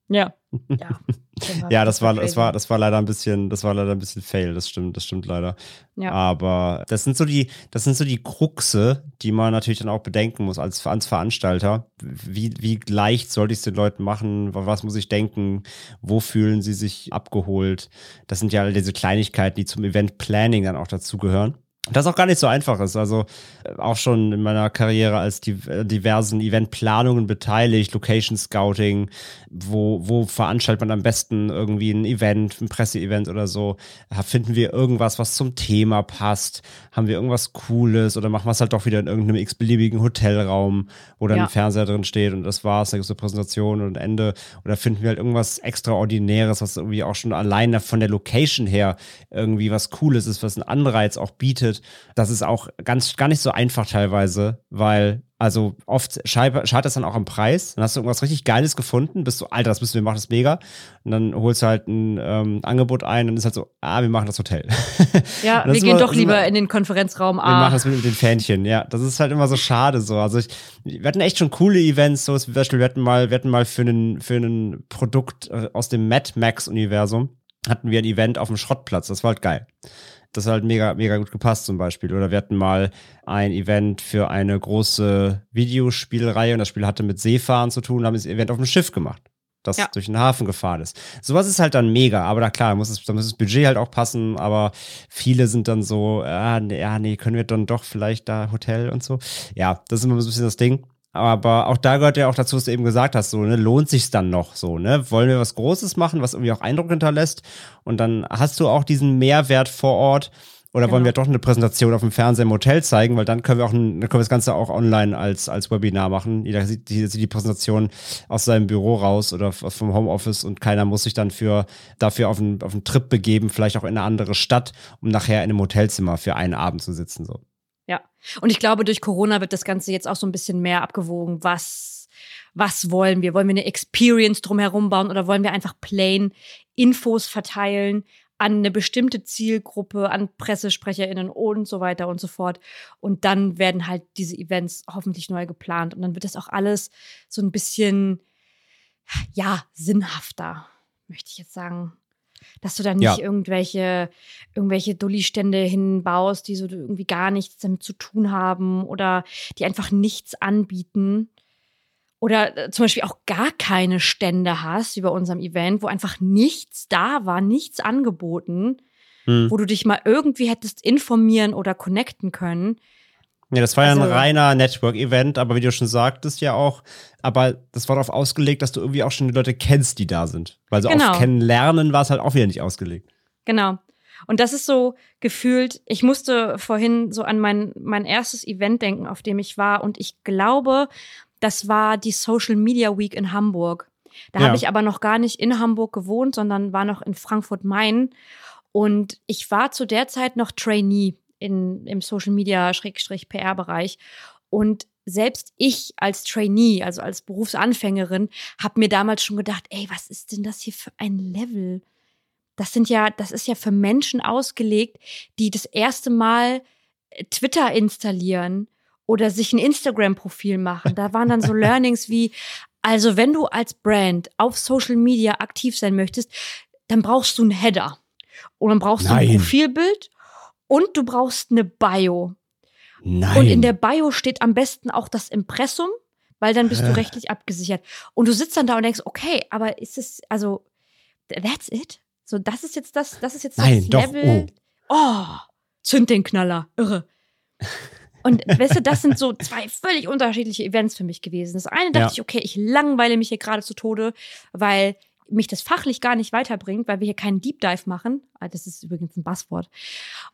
Ja. Ja, Ja, das war, das war, das war leider ein bisschen, das war leider ein bisschen fail, das stimmt, das stimmt leider. Ja. Aber das sind so die, das sind so die Kruxe, die man natürlich dann auch bedenken muss als, als Veranstalter. Wie, wie leicht sollte ich es den Leuten machen? Was muss ich denken? Wo fühlen sie sich abgeholt? Das sind ja all diese Kleinigkeiten, die zum Event Planning dann auch dazugehören. Das auch gar nicht so einfach ist. Also äh, auch schon in meiner Karriere als die, äh, diversen Eventplanungen beteiligt, Location Scouting, wo, wo veranstaltet man am besten irgendwie ein Event, ein Presseevent oder so. Finden wir irgendwas, was zum Thema passt? Haben wir irgendwas Cooles oder machen wir es halt doch wieder in irgendeinem x-beliebigen Hotelraum, wo dann ja. ein Fernseher drin steht und das war's, dann gibt es eine Präsentation und Ende. Oder finden wir halt irgendwas Extraordinäres, was irgendwie auch schon alleine von der Location her irgendwie was Cooles ist, was einen Anreiz auch bietet das ist auch ganz, gar nicht so einfach teilweise, weil also oft scheitert es dann auch am Preis. Dann hast du irgendwas richtig Geiles gefunden, bist du, Alter, das müssen wir machen, das ist mega. Und dann holst du halt ein ähm, Angebot ein und ist halt so, ah, wir machen das Hotel. Ja, wir gehen immer, doch lieber immer, in den Konferenzraum A. Wir machen das mit, mit den Fähnchen, ja. Das ist halt immer so schade so. Also ich, wir hatten echt schon coole Events, so zum Beispiel, wir hatten mal, wir hatten mal für einen, für ein Produkt äh, aus dem Mad Max-Universum, hatten wir ein Event auf dem Schrottplatz. Das war halt geil. Das halt mega, mega gut gepasst zum Beispiel. Oder wir hatten mal ein Event für eine große Videospielreihe und das Spiel hatte mit Seefahren zu tun, haben das Event auf dem Schiff gemacht das ja. durch den Hafen gefahren ist. Sowas ist halt dann mega, aber da klar, muss es, da muss das Budget halt auch passen, aber viele sind dann so, ah, nee, ja, nee, können wir dann doch vielleicht da Hotel und so. Ja, das ist immer so ein bisschen das Ding. Aber auch da gehört ja auch dazu, was du eben gesagt hast, so, ne, lohnt sich's dann noch so, ne? Wollen wir was Großes machen, was irgendwie auch Eindruck hinterlässt? Und dann hast du auch diesen Mehrwert vor Ort. Oder genau. wollen wir doch eine Präsentation auf dem Fernseher im Hotel zeigen, weil dann können wir auch ein, dann können wir das Ganze auch online als, als Webinar machen. Jeder sieht, sieht die Präsentation aus seinem Büro raus oder vom Homeoffice und keiner muss sich dann für, dafür auf einen, auf einen Trip begeben, vielleicht auch in eine andere Stadt, um nachher in einem Hotelzimmer für einen Abend zu sitzen. So. Ja. Und ich glaube, durch Corona wird das Ganze jetzt auch so ein bisschen mehr abgewogen. Was, was wollen wir? Wollen wir eine Experience drumherum bauen oder wollen wir einfach plain Infos verteilen an eine bestimmte Zielgruppe, an PressesprecherInnen und so weiter und so fort. Und dann werden halt diese Events hoffentlich neu geplant. Und dann wird das auch alles so ein bisschen, ja, sinnhafter, möchte ich jetzt sagen dass du da nicht ja. irgendwelche, irgendwelche Dulli-Stände hinbaust, die so irgendwie gar nichts damit zu tun haben oder die einfach nichts anbieten. Oder äh, zum Beispiel auch gar keine Stände hast, wie bei unserem Event, wo einfach nichts da war, nichts angeboten, hm. wo du dich mal irgendwie hättest informieren oder connecten können. Ja, das war also, ja ein also reiner Network-Event, aber wie du schon sagtest, ja auch, aber das war darauf ausgelegt, dass du irgendwie auch schon die Leute kennst, die da sind. Weil so genau. auf Kennenlernen war es halt auch wieder nicht ausgelegt. Genau. Und das ist so gefühlt, ich musste vorhin so an mein, mein erstes Event denken, auf dem ich war. Und ich glaube, das war die Social Media Week in Hamburg. Da ja. habe ich aber noch gar nicht in Hamburg gewohnt, sondern war noch in Frankfurt-Main. Und ich war zu der Zeit noch Trainee in, im Social Media PR-Bereich. Und selbst ich als Trainee, also als Berufsanfängerin, habe mir damals schon gedacht, ey, was ist denn das hier für ein Level? Das sind ja, das ist ja für Menschen ausgelegt, die das erste Mal äh, Twitter installieren oder sich ein Instagram-Profil machen. Da waren dann so Learnings wie, also wenn du als Brand auf Social Media aktiv sein möchtest, dann brauchst du einen Header. Und dann brauchst Nein. du ein Profilbild und du brauchst eine Bio. Nein. Und in der Bio steht am besten auch das Impressum, weil dann bist du rechtlich abgesichert. Und du sitzt dann da und denkst, okay, aber ist es, also, that's it? So, das ist jetzt das, das ist jetzt Nein, das Level. Oh. oh, zünd den Knaller, irre. Und weißt du, das sind so zwei völlig unterschiedliche Events für mich gewesen. Das eine dachte ja. ich, okay, ich langweile mich hier gerade zu Tode, weil mich das fachlich gar nicht weiterbringt, weil wir hier keinen Deep Dive machen. Ah, das ist übrigens ein Basswort.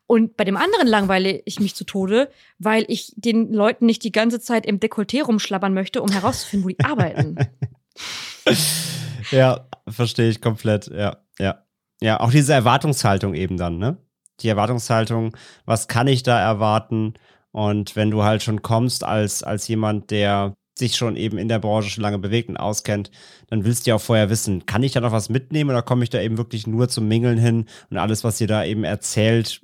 Und bei dem anderen langweile ich mich zu Tode, weil ich den Leuten nicht die ganze Zeit im Dekolleté rumschlabbern möchte, um herauszufinden, wo die arbeiten. ja, verstehe ich komplett. Ja, ja. Ja, auch diese Erwartungshaltung eben dann, ne? Die Erwartungshaltung, was kann ich da erwarten? Und wenn du halt schon kommst als, als jemand, der sich schon eben in der Branche schon lange bewegt und auskennt, dann willst du ja auch vorher wissen, kann ich da noch was mitnehmen oder komme ich da eben wirklich nur zum Mingeln hin und alles, was ihr da eben erzählt,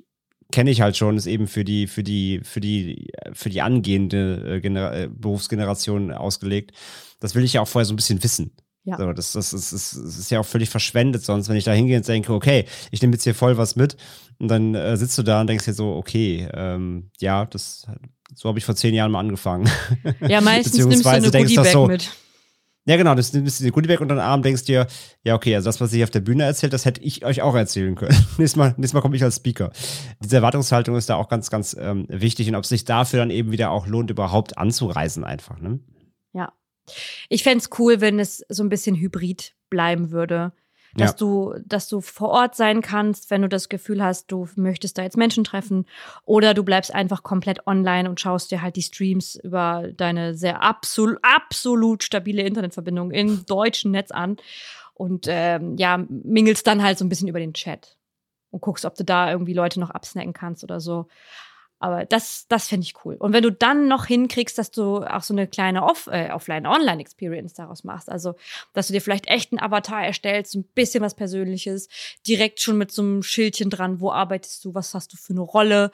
kenne ich halt schon, ist eben für die, für die, für die, für die angehende äh, äh, Berufsgeneration ausgelegt. Das will ich ja auch vorher so ein bisschen wissen. Ja. So, das, das, ist, das, ist, ja auch völlig verschwendet sonst, wenn ich da hingehe und denke, okay, ich nehme jetzt hier voll was mit und dann äh, sitzt du da und denkst dir so, okay, ähm, ja, das so habe ich vor zehn Jahren mal angefangen. Ja, meistens nimmst du eine Goodiebag so, mit. Ja, genau, das nimmst du dir Goodiebag unter den Arm, denkst dir, ja, okay, also das, was ich auf der Bühne erzählt, das hätte ich euch auch erzählen können. nächstes Mal, nächstes Mal komme ich als Speaker. Diese Erwartungshaltung ist da auch ganz, ganz ähm, wichtig und ob es sich dafür dann eben wieder auch lohnt, überhaupt anzureisen einfach, ne? Ja. Ich fände es cool, wenn es so ein bisschen hybrid bleiben würde dass ja. du, dass du vor Ort sein kannst, wenn du das Gefühl hast, du möchtest da jetzt Menschen treffen, oder du bleibst einfach komplett online und schaust dir halt die Streams über deine sehr absolut, absolut stabile Internetverbindung im deutschen Netz an und ähm, ja, mingelst dann halt so ein bisschen über den Chat und guckst, ob du da irgendwie Leute noch absnacken kannst oder so. Aber das, das fände ich cool. Und wenn du dann noch hinkriegst, dass du auch so eine kleine Off äh, Offline-Online-Experience daraus machst, also dass du dir vielleicht echt einen Avatar erstellst, ein bisschen was Persönliches, direkt schon mit so einem Schildchen dran, wo arbeitest du, was hast du für eine Rolle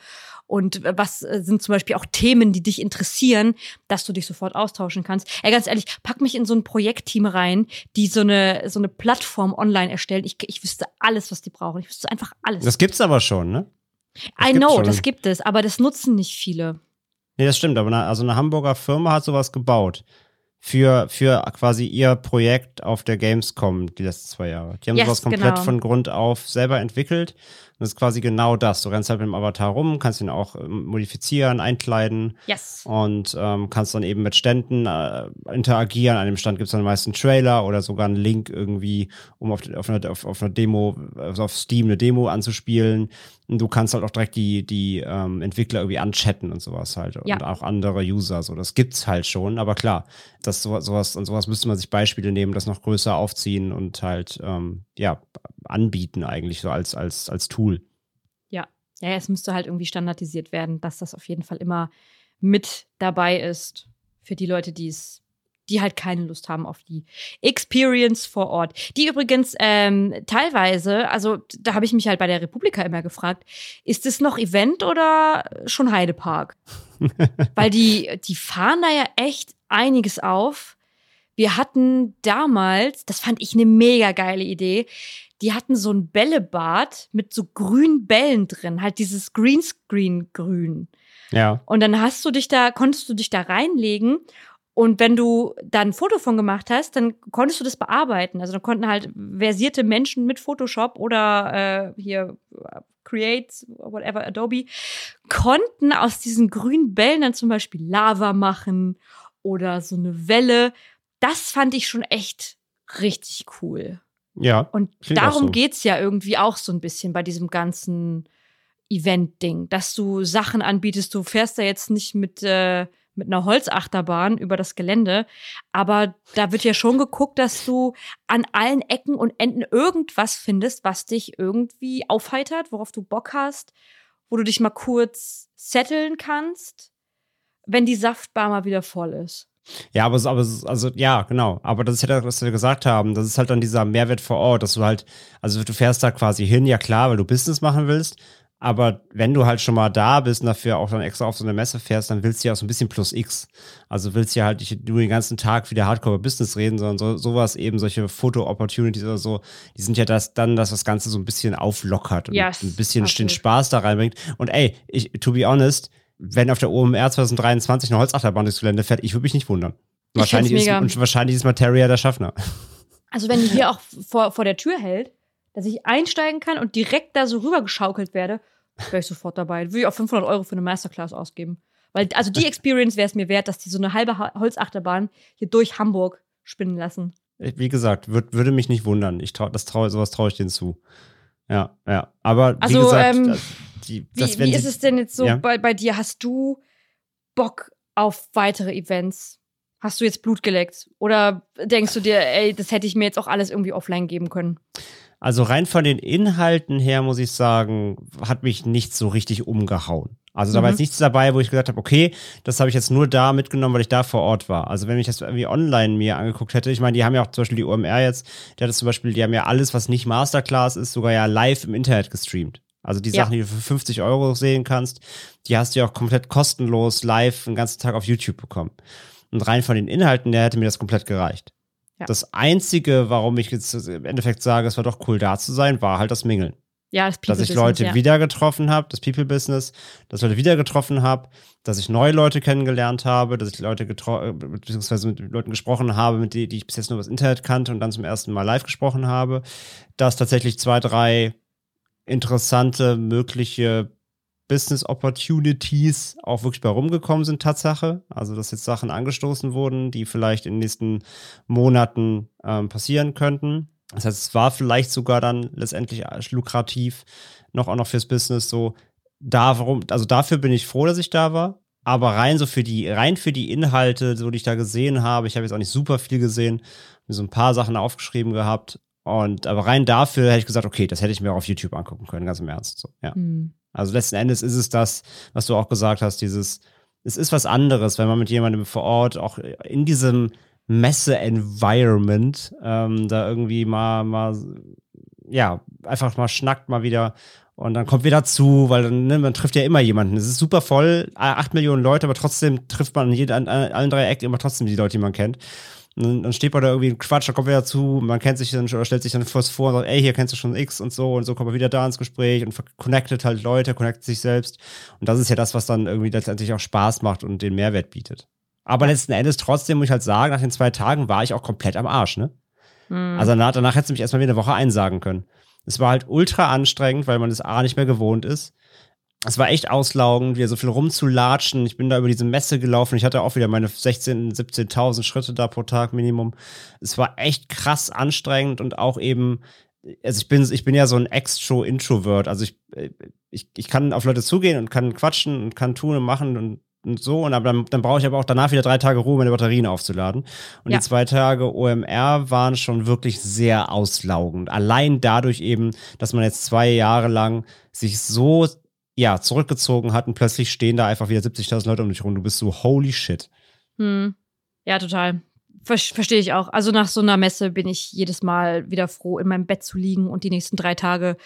und was äh, sind zum Beispiel auch Themen, die dich interessieren, dass du dich sofort austauschen kannst. Ey, ganz ehrlich, pack mich in so ein Projektteam rein, die so eine, so eine Plattform online erstellen. Ich, ich wüsste alles, was die brauchen. Ich wüsste einfach alles. Das gibt's aber schon, ne? I know, das gibt es, aber das nutzen nicht viele. Nee, das stimmt, aber eine, also eine Hamburger Firma hat sowas gebaut. Für, für quasi ihr Projekt auf der Gamescom die letzten zwei Jahre. Die haben yes, sowas komplett genau. von Grund auf selber entwickelt das ist quasi genau das. Du rennst halt mit dem Avatar rum, kannst ihn auch ähm, modifizieren, einkleiden. Yes. Und ähm, kannst dann eben mit Ständen äh, interagieren. An dem Stand gibt es dann meist einen Trailer oder sogar einen Link irgendwie, um auf, auf, einer, auf, auf einer Demo, also auf Steam eine Demo anzuspielen. Und du kannst halt auch direkt die, die ähm, Entwickler irgendwie anchatten und sowas halt. Ja. Und auch andere User. So, das gibt's halt schon. Aber klar, das sowas, sowas und sowas müsste man sich Beispiele nehmen, das noch größer aufziehen und halt ähm, ja anbieten eigentlich so als, als, als Tool. Ja. ja, es müsste halt irgendwie standardisiert werden, dass das auf jeden Fall immer mit dabei ist für die Leute, die es die halt keine Lust haben auf die Experience vor Ort. Die übrigens ähm, teilweise, also da habe ich mich halt bei der Republika immer gefragt, ist es noch Event oder schon Heidepark? Weil die, die fahren da ja echt einiges auf. Wir hatten damals, das fand ich eine mega geile Idee, die hatten so ein Bällebad mit so grünen Bällen drin, halt dieses Greenscreen-Grün. Ja. Und dann hast du dich da, konntest du dich da reinlegen und wenn du da ein Foto von gemacht hast, dann konntest du das bearbeiten. Also dann konnten halt versierte Menschen mit Photoshop oder äh, hier Create, whatever, Adobe, konnten aus diesen grünen Bällen dann zum Beispiel Lava machen oder so eine Welle. Das fand ich schon echt richtig cool. Ja. Und darum so. geht's ja irgendwie auch so ein bisschen bei diesem ganzen Event-Ding, dass du Sachen anbietest. Du fährst da jetzt nicht mit, äh, mit einer Holzachterbahn über das Gelände, aber da wird ja schon geguckt, dass du an allen Ecken und Enden irgendwas findest, was dich irgendwie aufheitert, worauf du Bock hast, wo du dich mal kurz setteln kannst, wenn die Saftbar mal wieder voll ist. Ja, aber, aber also ja, genau. Aber das ist ja das, was wir gesagt haben. Das ist halt dann dieser Mehrwert vor Ort, dass du halt, also du fährst da quasi hin, ja klar, weil du Business machen willst. Aber wenn du halt schon mal da bist und dafür auch dann extra auf so eine Messe fährst, dann willst du ja auch so ein bisschen plus X. Also willst du ja halt nicht nur den ganzen Tag wieder Hardcore Business reden, sondern so, sowas eben, solche Foto-Opportunities oder so, die sind ja das dann, dass das Ganze so ein bisschen auflockert und yes, ein bisschen okay. den Spaß da reinbringt. Und ey, ich, to be honest, wenn auf der OMR 2023 eine Holzachterbahn durchs Gelände fährt, ich würde mich nicht wundern. Wahrscheinlich ist, und wahrscheinlich ist Materia der Schaffner. Also wenn die hier auch vor, vor der Tür hält, dass ich einsteigen kann und direkt da so rübergeschaukelt werde, wäre ich sofort dabei. Würde ich auch 500 Euro für eine Masterclass ausgeben. Weil, also die Experience wäre es mir wert, dass die so eine halbe Holzachterbahn hier durch Hamburg spinnen lassen. Wie gesagt, würd, würde mich nicht wundern. Ich trau, das trau, sowas traue ich denen zu. Ja, ja. Aber also, wie gesagt, ähm, die, wie, wie ist es denn jetzt so ja? bei, bei dir? Hast du Bock auf weitere Events? Hast du jetzt Blut geleckt? Oder denkst du dir, ey, das hätte ich mir jetzt auch alles irgendwie offline geben können? Also rein von den Inhalten her muss ich sagen, hat mich nicht so richtig umgehauen. Also da mhm. war jetzt nichts dabei, wo ich gesagt habe, okay, das habe ich jetzt nur da mitgenommen, weil ich da vor Ort war. Also wenn ich das irgendwie online mir angeguckt hätte, ich meine, die haben ja auch zum Beispiel die OMR jetzt, der hat das zum Beispiel, die haben ja alles, was nicht Masterclass ist, sogar ja live im Internet gestreamt. Also die ja. Sachen, die du für 50 Euro sehen kannst, die hast du ja auch komplett kostenlos live den ganzen Tag auf YouTube bekommen. Und rein von den Inhalten, der hätte mir das komplett gereicht. Ja. Das Einzige, warum ich jetzt im Endeffekt sage, es war doch cool da zu sein, war halt das Mingeln. Ja, das dass ich Leute ja. wieder getroffen habe, das People-Business, dass ich Leute wieder getroffen habe, dass ich neue Leute kennengelernt habe, dass ich Leute getroffen, beziehungsweise mit Leuten gesprochen habe, mit denen die ich bis jetzt nur das Internet kannte und dann zum ersten Mal live gesprochen habe, dass tatsächlich zwei, drei interessante mögliche Business Opportunities auch wirklich bei rumgekommen sind, Tatsache. Also, dass jetzt Sachen angestoßen wurden, die vielleicht in den nächsten Monaten ähm, passieren könnten. Das heißt, es war vielleicht sogar dann letztendlich lukrativ, noch auch noch fürs Business so. Darum, also dafür bin ich froh, dass ich da war. Aber rein so für die, rein für die Inhalte, so die ich da gesehen habe, ich habe jetzt auch nicht super viel gesehen, mir so ein paar Sachen aufgeschrieben gehabt. Und aber rein dafür hätte ich gesagt, okay, das hätte ich mir auch auf YouTube angucken können, ganz im Ernst. So, ja. Mhm. Also letzten Endes ist es das, was du auch gesagt hast, dieses, es ist was anderes, wenn man mit jemandem vor Ort auch in diesem Messe-Environment ähm, da irgendwie mal, mal, ja, einfach mal schnackt mal wieder und dann kommt wieder zu, weil dann, ne, man trifft ja immer jemanden. Es ist super voll, acht Millionen Leute, aber trotzdem trifft man an, an allen drei Ecken immer trotzdem die Leute, die man kennt. Und dann steht man da irgendwie Quatsch, dann kommt wieder zu, man kennt sich dann schon, oder stellt sich dann vor und sagt, ey, hier kennst du schon X und so und so kommt man wieder da ins Gespräch und connectet halt Leute, connectet sich selbst. Und das ist ja das, was dann irgendwie letztendlich auch Spaß macht und den Mehrwert bietet. Aber letzten Endes trotzdem muss ich halt sagen, nach den zwei Tagen war ich auch komplett am Arsch, ne? Mhm. Also danach, danach hättest du mich erstmal wieder eine Woche einsagen können. Es war halt ultra anstrengend, weil man das A nicht mehr gewohnt ist. Es war echt auslaugend, wieder so viel rumzulatschen. Ich bin da über diese Messe gelaufen. Ich hatte auch wieder meine 16.000, 17.000 Schritte da pro Tag Minimum. Es war echt krass anstrengend und auch eben, also ich bin, ich bin ja so ein Extro-Introvert. Also ich, ich, ich kann auf Leute zugehen und kann quatschen und kann tun und machen und und so. Und aber dann, dann brauche ich aber auch danach wieder drei Tage Ruhe, meine Batterien aufzuladen. Und ja. die zwei Tage OMR waren schon wirklich sehr auslaugend. Allein dadurch eben, dass man jetzt zwei Jahre lang sich so ja, zurückgezogen hat und plötzlich stehen da einfach wieder 70.000 Leute um dich rum. Du bist so, holy shit. Hm. Ja, total. Ver Verstehe ich auch. Also nach so einer Messe bin ich jedes Mal wieder froh, in meinem Bett zu liegen und die nächsten drei Tage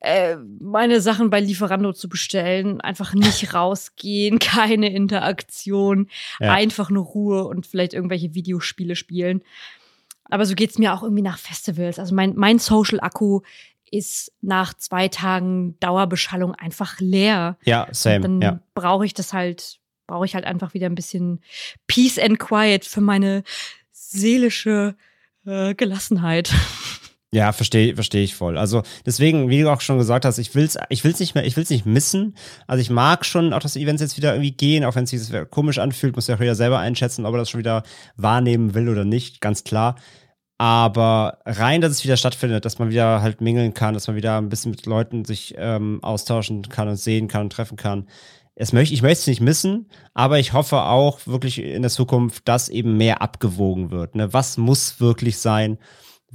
äh, meine Sachen bei Lieferando zu bestellen, einfach nicht rausgehen, keine Interaktion, ja. einfach nur Ruhe und vielleicht irgendwelche Videospiele spielen. Aber so geht es mir auch irgendwie nach Festivals. Also mein, mein Social-Akku ist nach zwei Tagen Dauerbeschallung einfach leer. Ja, same. Und dann ja. brauche ich das halt, brauche ich halt einfach wieder ein bisschen Peace and Quiet für meine seelische äh, Gelassenheit. Ja, verstehe versteh ich voll. Also deswegen, wie du auch schon gesagt hast, ich will's, ich will's nicht mehr, ich will's nicht missen. Also ich mag schon auch, dass Events jetzt wieder irgendwie gehen, auch wenn es sich komisch anfühlt, muss ja auch wieder selber einschätzen, ob er das schon wieder wahrnehmen will oder nicht, ganz klar. Aber rein, dass es wieder stattfindet, dass man wieder halt mingeln kann, dass man wieder ein bisschen mit Leuten sich ähm, austauschen kann und sehen kann und treffen kann. Es möchte, ich möchte es nicht missen, aber ich hoffe auch wirklich in der Zukunft, dass eben mehr abgewogen wird. Ne? Was muss wirklich sein?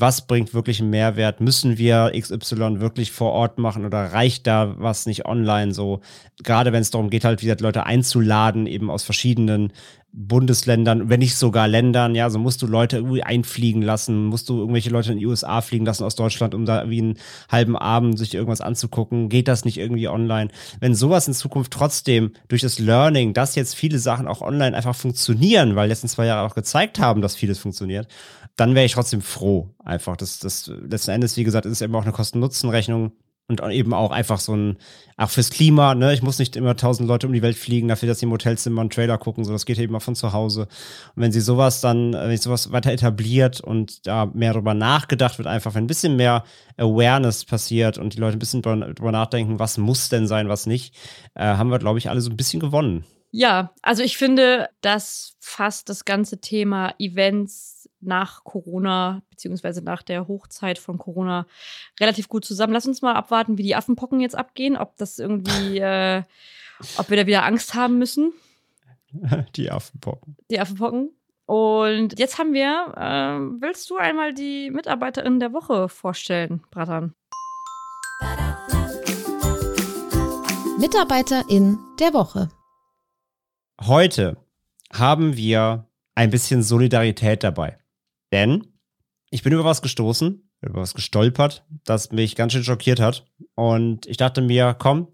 Was bringt wirklich einen Mehrwert? Müssen wir XY wirklich vor Ort machen oder reicht da was nicht online so? Gerade wenn es darum geht, halt wieder Leute einzuladen, eben aus verschiedenen Bundesländern, wenn nicht sogar Ländern, ja, so musst du Leute irgendwie einfliegen lassen, musst du irgendwelche Leute in die USA fliegen lassen aus Deutschland, um da wie einen halben Abend sich irgendwas anzugucken. Geht das nicht irgendwie online? Wenn sowas in Zukunft trotzdem durch das Learning, dass jetzt viele Sachen auch online einfach funktionieren, weil letzten zwei Jahre auch gezeigt haben, dass vieles funktioniert, dann wäre ich trotzdem froh. Einfach, das, das letzten Endes, wie gesagt, ist es eben auch eine Kosten-Nutzen-Rechnung und eben auch einfach so ein, auch fürs Klima, ne, ich muss nicht immer tausend Leute um die Welt fliegen, dafür, dass sie im Hotelzimmer einen Trailer gucken, so, das geht eben auch von zu Hause. Und wenn sie sowas dann, wenn sich sowas weiter etabliert und da mehr darüber nachgedacht wird, einfach, wenn ein bisschen mehr Awareness passiert und die Leute ein bisschen darüber nachdenken, was muss denn sein, was nicht, äh, haben wir, glaube ich, alle so ein bisschen gewonnen. Ja, also ich finde, dass fast das ganze Thema Events nach Corona, beziehungsweise nach der Hochzeit von Corona, relativ gut zusammen. Lass uns mal abwarten, wie die Affenpocken jetzt abgehen, ob das irgendwie, äh, ob wir da wieder Angst haben müssen. Die Affenpocken. Die Affenpocken. Und jetzt haben wir, äh, willst du einmal die Mitarbeiterin der Woche vorstellen, Bratan? Mitarbeiterin der Woche. Heute haben wir ein bisschen Solidarität dabei. Denn ich bin über was gestoßen, über was gestolpert, das mich ganz schön schockiert hat. Und ich dachte mir, komm,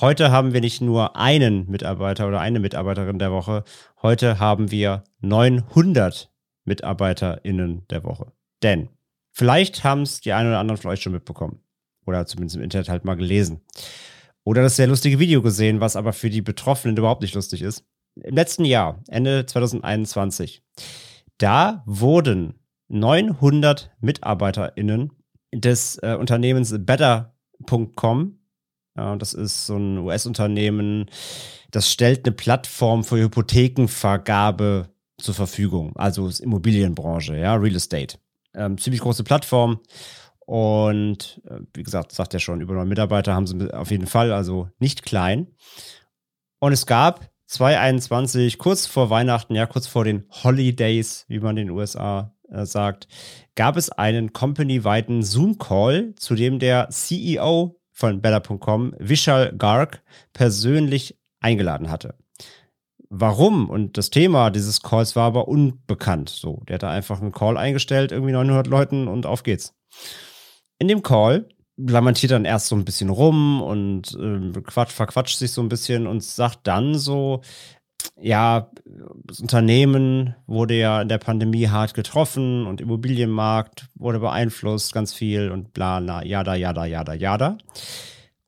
heute haben wir nicht nur einen Mitarbeiter oder eine Mitarbeiterin der Woche, heute haben wir 900 MitarbeiterInnen der Woche. Denn vielleicht haben es die einen oder anderen von euch schon mitbekommen. Oder zumindest im Internet halt mal gelesen. Oder das sehr lustige Video gesehen, was aber für die Betroffenen überhaupt nicht lustig ist. Im letzten Jahr, Ende 2021, da wurden 900 MitarbeiterInnen des äh, Unternehmens Better.com, äh, das ist so ein US-Unternehmen, das stellt eine Plattform für Hypothekenvergabe zur Verfügung, also Immobilienbranche, ja, Real Estate. Ähm, ziemlich große Plattform. Und äh, wie gesagt, sagt ja schon, über neun Mitarbeiter haben sie auf jeden Fall, also nicht klein. Und es gab 2021, kurz vor Weihnachten, ja, kurz vor den Holidays, wie man in den USA äh, sagt, gab es einen company-weiten Zoom-Call, zu dem der CEO von Better.com, Vishal Garg, persönlich eingeladen hatte. Warum und das Thema dieses Calls war aber unbekannt. So, der hat da einfach einen Call eingestellt, irgendwie 900 Leuten und auf geht's. In dem Call lamentiert dann erst so ein bisschen rum und äh, quatsch, verquatscht sich so ein bisschen und sagt dann so, ja, das Unternehmen wurde ja in der Pandemie hart getroffen und Immobilienmarkt wurde beeinflusst, ganz viel und bla, na, jada, jada, jada, jada.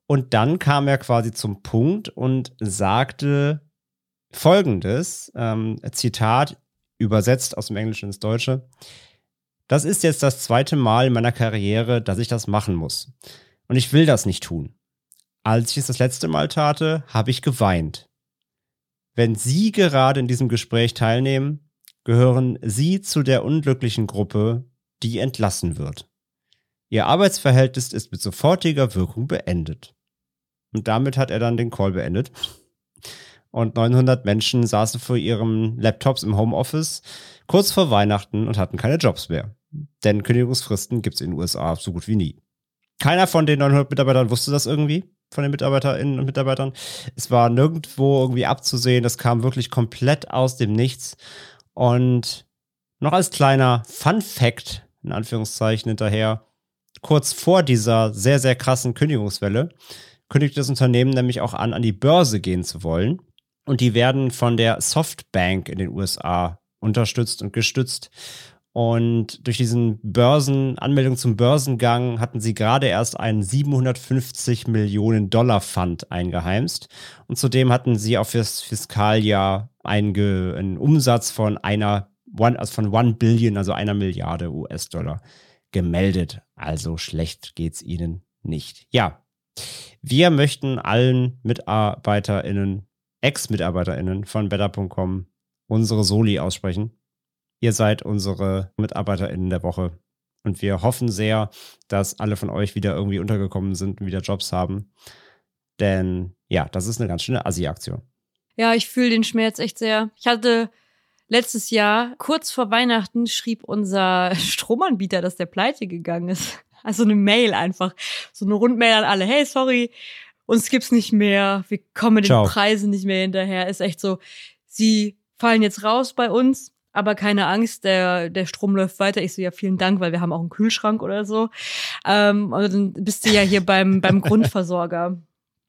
Und dann kam er quasi zum Punkt und sagte folgendes, ähm, Zitat, übersetzt aus dem Englischen ins Deutsche. Das ist jetzt das zweite Mal in meiner Karriere, dass ich das machen muss. Und ich will das nicht tun. Als ich es das letzte Mal tate, habe ich geweint. Wenn Sie gerade in diesem Gespräch teilnehmen, gehören Sie zu der unglücklichen Gruppe, die entlassen wird. Ihr Arbeitsverhältnis ist mit sofortiger Wirkung beendet. Und damit hat er dann den Call beendet. Und 900 Menschen saßen vor ihren Laptops im Homeoffice kurz vor Weihnachten und hatten keine Jobs mehr. Denn Kündigungsfristen gibt es in den USA so gut wie nie. Keiner von den 900 Mitarbeitern wusste das irgendwie, von den Mitarbeiterinnen und Mitarbeitern. Es war nirgendwo irgendwie abzusehen. Das kam wirklich komplett aus dem Nichts. Und noch als kleiner Fun Fact, in Anführungszeichen hinterher, kurz vor dieser sehr, sehr krassen Kündigungswelle, kündigte das Unternehmen nämlich auch an, an die Börse gehen zu wollen. Und die werden von der Softbank in den USA unterstützt und gestützt. Und durch diesen Börsen, Anmeldung zum Börsengang hatten sie gerade erst einen 750 Millionen Dollar Fund eingeheimst. Und zudem hatten sie auch fürs Fiskaljahr einen, einen Umsatz von einer, one, also von one Billion, also einer Milliarde US-Dollar gemeldet. Also schlecht geht's ihnen nicht. Ja. Wir möchten allen MitarbeiterInnen, Ex-MitarbeiterInnen von Better.com unsere Soli aussprechen. Ihr seid unsere MitarbeiterInnen der Woche. Und wir hoffen sehr, dass alle von euch wieder irgendwie untergekommen sind und wieder Jobs haben. Denn ja, das ist eine ganz schöne Assi-Aktion. Ja, ich fühle den Schmerz echt sehr. Ich hatte letztes Jahr, kurz vor Weihnachten, schrieb unser Stromanbieter, dass der pleite gegangen ist. Also eine Mail einfach. So eine Rundmail an alle. Hey, sorry, uns gibt's nicht mehr. Wir kommen den Preisen nicht mehr hinterher. Ist echt so, sie fallen jetzt raus bei uns aber keine Angst, der, der Strom läuft weiter. Ich so, ja, vielen Dank, weil wir haben auch einen Kühlschrank oder so. Ähm, und dann bist du ja hier beim, beim Grundversorger.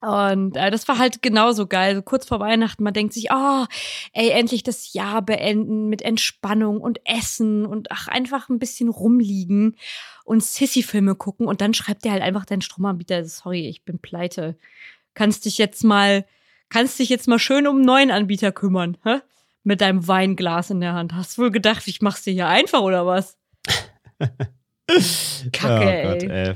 Und äh, das war halt genauso geil. So kurz vor Weihnachten, man denkt sich, oh, ey, endlich das Jahr beenden mit Entspannung und Essen und ach, einfach ein bisschen rumliegen und Sissy-Filme gucken. Und dann schreibt der halt einfach dein Stromanbieter, sorry, ich bin pleite. Kannst dich jetzt mal, kannst dich jetzt mal schön um einen neuen Anbieter kümmern, hä? Mit deinem Weinglas in der Hand. Hast du wohl gedacht, ich mach's dir hier einfach oder was? Kacke, oh Gott, ey.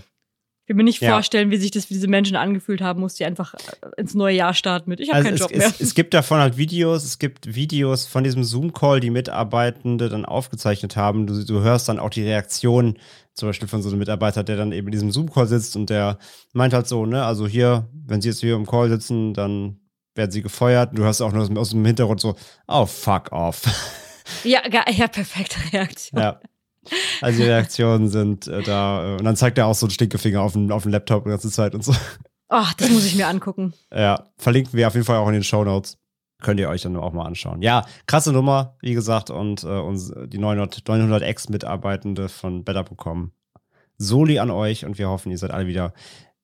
Ich will mir nicht ja. vorstellen, wie sich das für diese Menschen angefühlt haben, muss die einfach äh, ins neue Jahr starten mit. Ich habe also keinen es, Job mehr. Es, es, gibt davon halt Videos, es gibt Videos von diesem Zoom-Call, die Mitarbeitende dann aufgezeichnet haben. Du, du hörst dann auch die Reaktion, zum Beispiel von so einem Mitarbeiter, der dann eben in diesem Zoom-Call sitzt und der meint halt so, ne, also hier, wenn sie jetzt hier im Call sitzen, dann werden sie gefeuert. Und du hast auch nur aus dem Hintergrund so, oh, fuck off. Ja, ja, perfekte Reaktion. Ja. Also die Reaktionen sind äh, da. Äh, und dann zeigt er auch so einen Stinkefinger auf dem, auf dem Laptop die ganze Zeit und so. Oh, das muss ich mir angucken. Ja, verlinken wir auf jeden Fall auch in den Show Notes. Könnt ihr euch dann auch mal anschauen. Ja, krasse Nummer, wie gesagt, und, äh, und die 900, 900 Ex-Mitarbeitende von Better.com. Soli an euch und wir hoffen, ihr seid alle wieder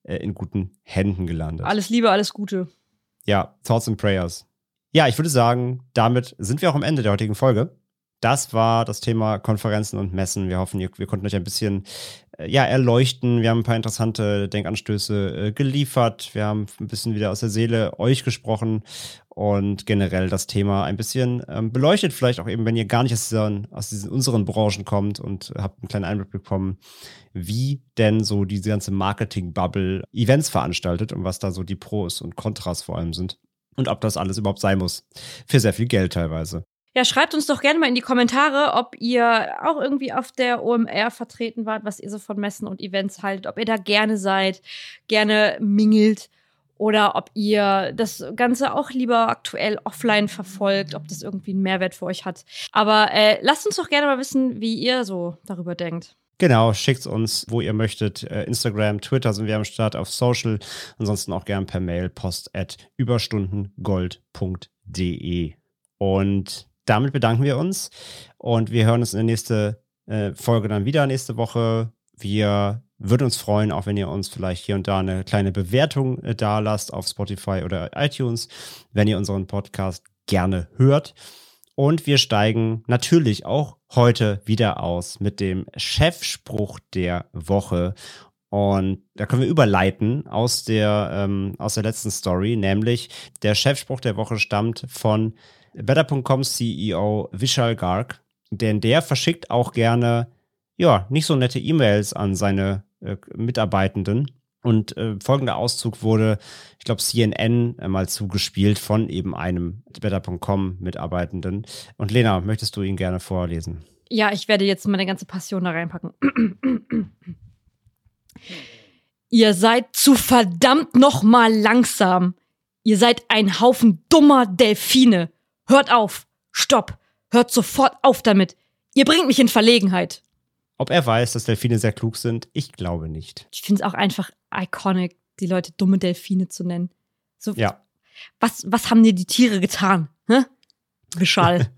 äh, in guten Händen gelandet. Alles Liebe, alles Gute ja, Thoughts and Prayers. Ja, ich würde sagen, damit sind wir auch am Ende der heutigen Folge. Das war das Thema Konferenzen und Messen. Wir hoffen, wir, konnten euch ein bisschen äh, ja, erleuchten. Wir haben ein paar interessante Denkanstöße äh, geliefert. Wir haben ein bisschen wieder aus der Seele euch gesprochen und generell das Thema ein bisschen ähm, beleuchtet. Vielleicht auch eben, wenn ihr gar nicht aus, diesen, aus diesen unseren Branchen kommt und habt einen kleinen Einblick bekommen, wie denn so diese ganze Marketing-Bubble Events veranstaltet und was da so die Pros und Kontras vor allem sind. Und ob das alles überhaupt sein muss. Für sehr viel Geld teilweise. Ja, schreibt uns doch gerne mal in die Kommentare, ob ihr auch irgendwie auf der OMR vertreten wart, was ihr so von Messen und Events haltet, ob ihr da gerne seid, gerne mingelt oder ob ihr das Ganze auch lieber aktuell offline verfolgt, ob das irgendwie einen Mehrwert für euch hat. Aber äh, lasst uns doch gerne mal wissen, wie ihr so darüber denkt. Genau, schickt uns, wo ihr möchtet. Äh, Instagram, Twitter sind wir am Start, auf Social. Ansonsten auch gern per Mail post at überstundengold.de. Und damit bedanken wir uns und wir hören uns in der nächsten äh, Folge dann wieder nächste Woche. Wir würden uns freuen, auch wenn ihr uns vielleicht hier und da eine kleine Bewertung äh, da lasst auf Spotify oder iTunes, wenn ihr unseren Podcast gerne hört. Und wir steigen natürlich auch heute wieder aus mit dem Chefspruch der Woche. Und da können wir überleiten aus der, ähm, aus der letzten Story, nämlich der Chefspruch der Woche stammt von Better.com CEO Vishal Garg, denn der verschickt auch gerne, ja, nicht so nette E-Mails an seine äh, Mitarbeitenden. Und äh, folgender Auszug wurde, ich glaube, CNN mal zugespielt von eben einem Better.com-Mitarbeitenden. Und Lena, möchtest du ihn gerne vorlesen? Ja, ich werde jetzt meine ganze Passion da reinpacken. Ihr seid zu verdammt noch mal langsam. Ihr seid ein Haufen dummer Delfine. Hört auf! Stopp! Hört sofort auf damit! Ihr bringt mich in Verlegenheit! Ob er weiß, dass Delfine sehr klug sind, ich glaube nicht. Ich finde es auch einfach iconic, die Leute dumme Delfine zu nennen. So, ja. Was, was haben dir die Tiere getan? Hä? Beschall.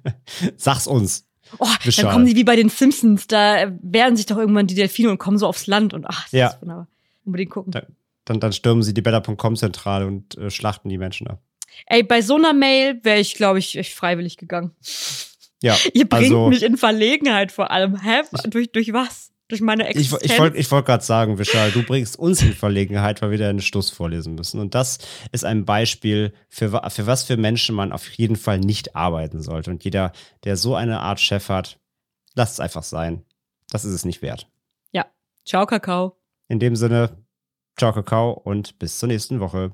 Sag's uns. Oh, Beschall. dann kommen die wie bei den Simpsons, da wehren sich doch irgendwann die Delfine und kommen so aufs Land und ach, das ja. ist wunderbar. Unbedingt gucken. Dann, dann, dann stürmen sie die Better.com-Zentrale und äh, schlachten die Menschen ab. Ey, bei so einer Mail wäre ich, glaube ich, echt freiwillig gegangen. Ja. Ihr bringt also, mich in Verlegenheit vor allem. Hä? durch, durch was? Durch meine Existenz? Ich, ich wollte ich wollt gerade sagen, Vishal, du bringst uns in Verlegenheit, weil wir einen Schluss vorlesen müssen. Und das ist ein Beispiel, für, für was für Menschen man auf jeden Fall nicht arbeiten sollte. Und jeder, der so eine Art Chef hat, lasst es einfach sein. Das ist es nicht wert. Ja. Ciao, Kakao. In dem Sinne, ciao, Kakao und bis zur nächsten Woche.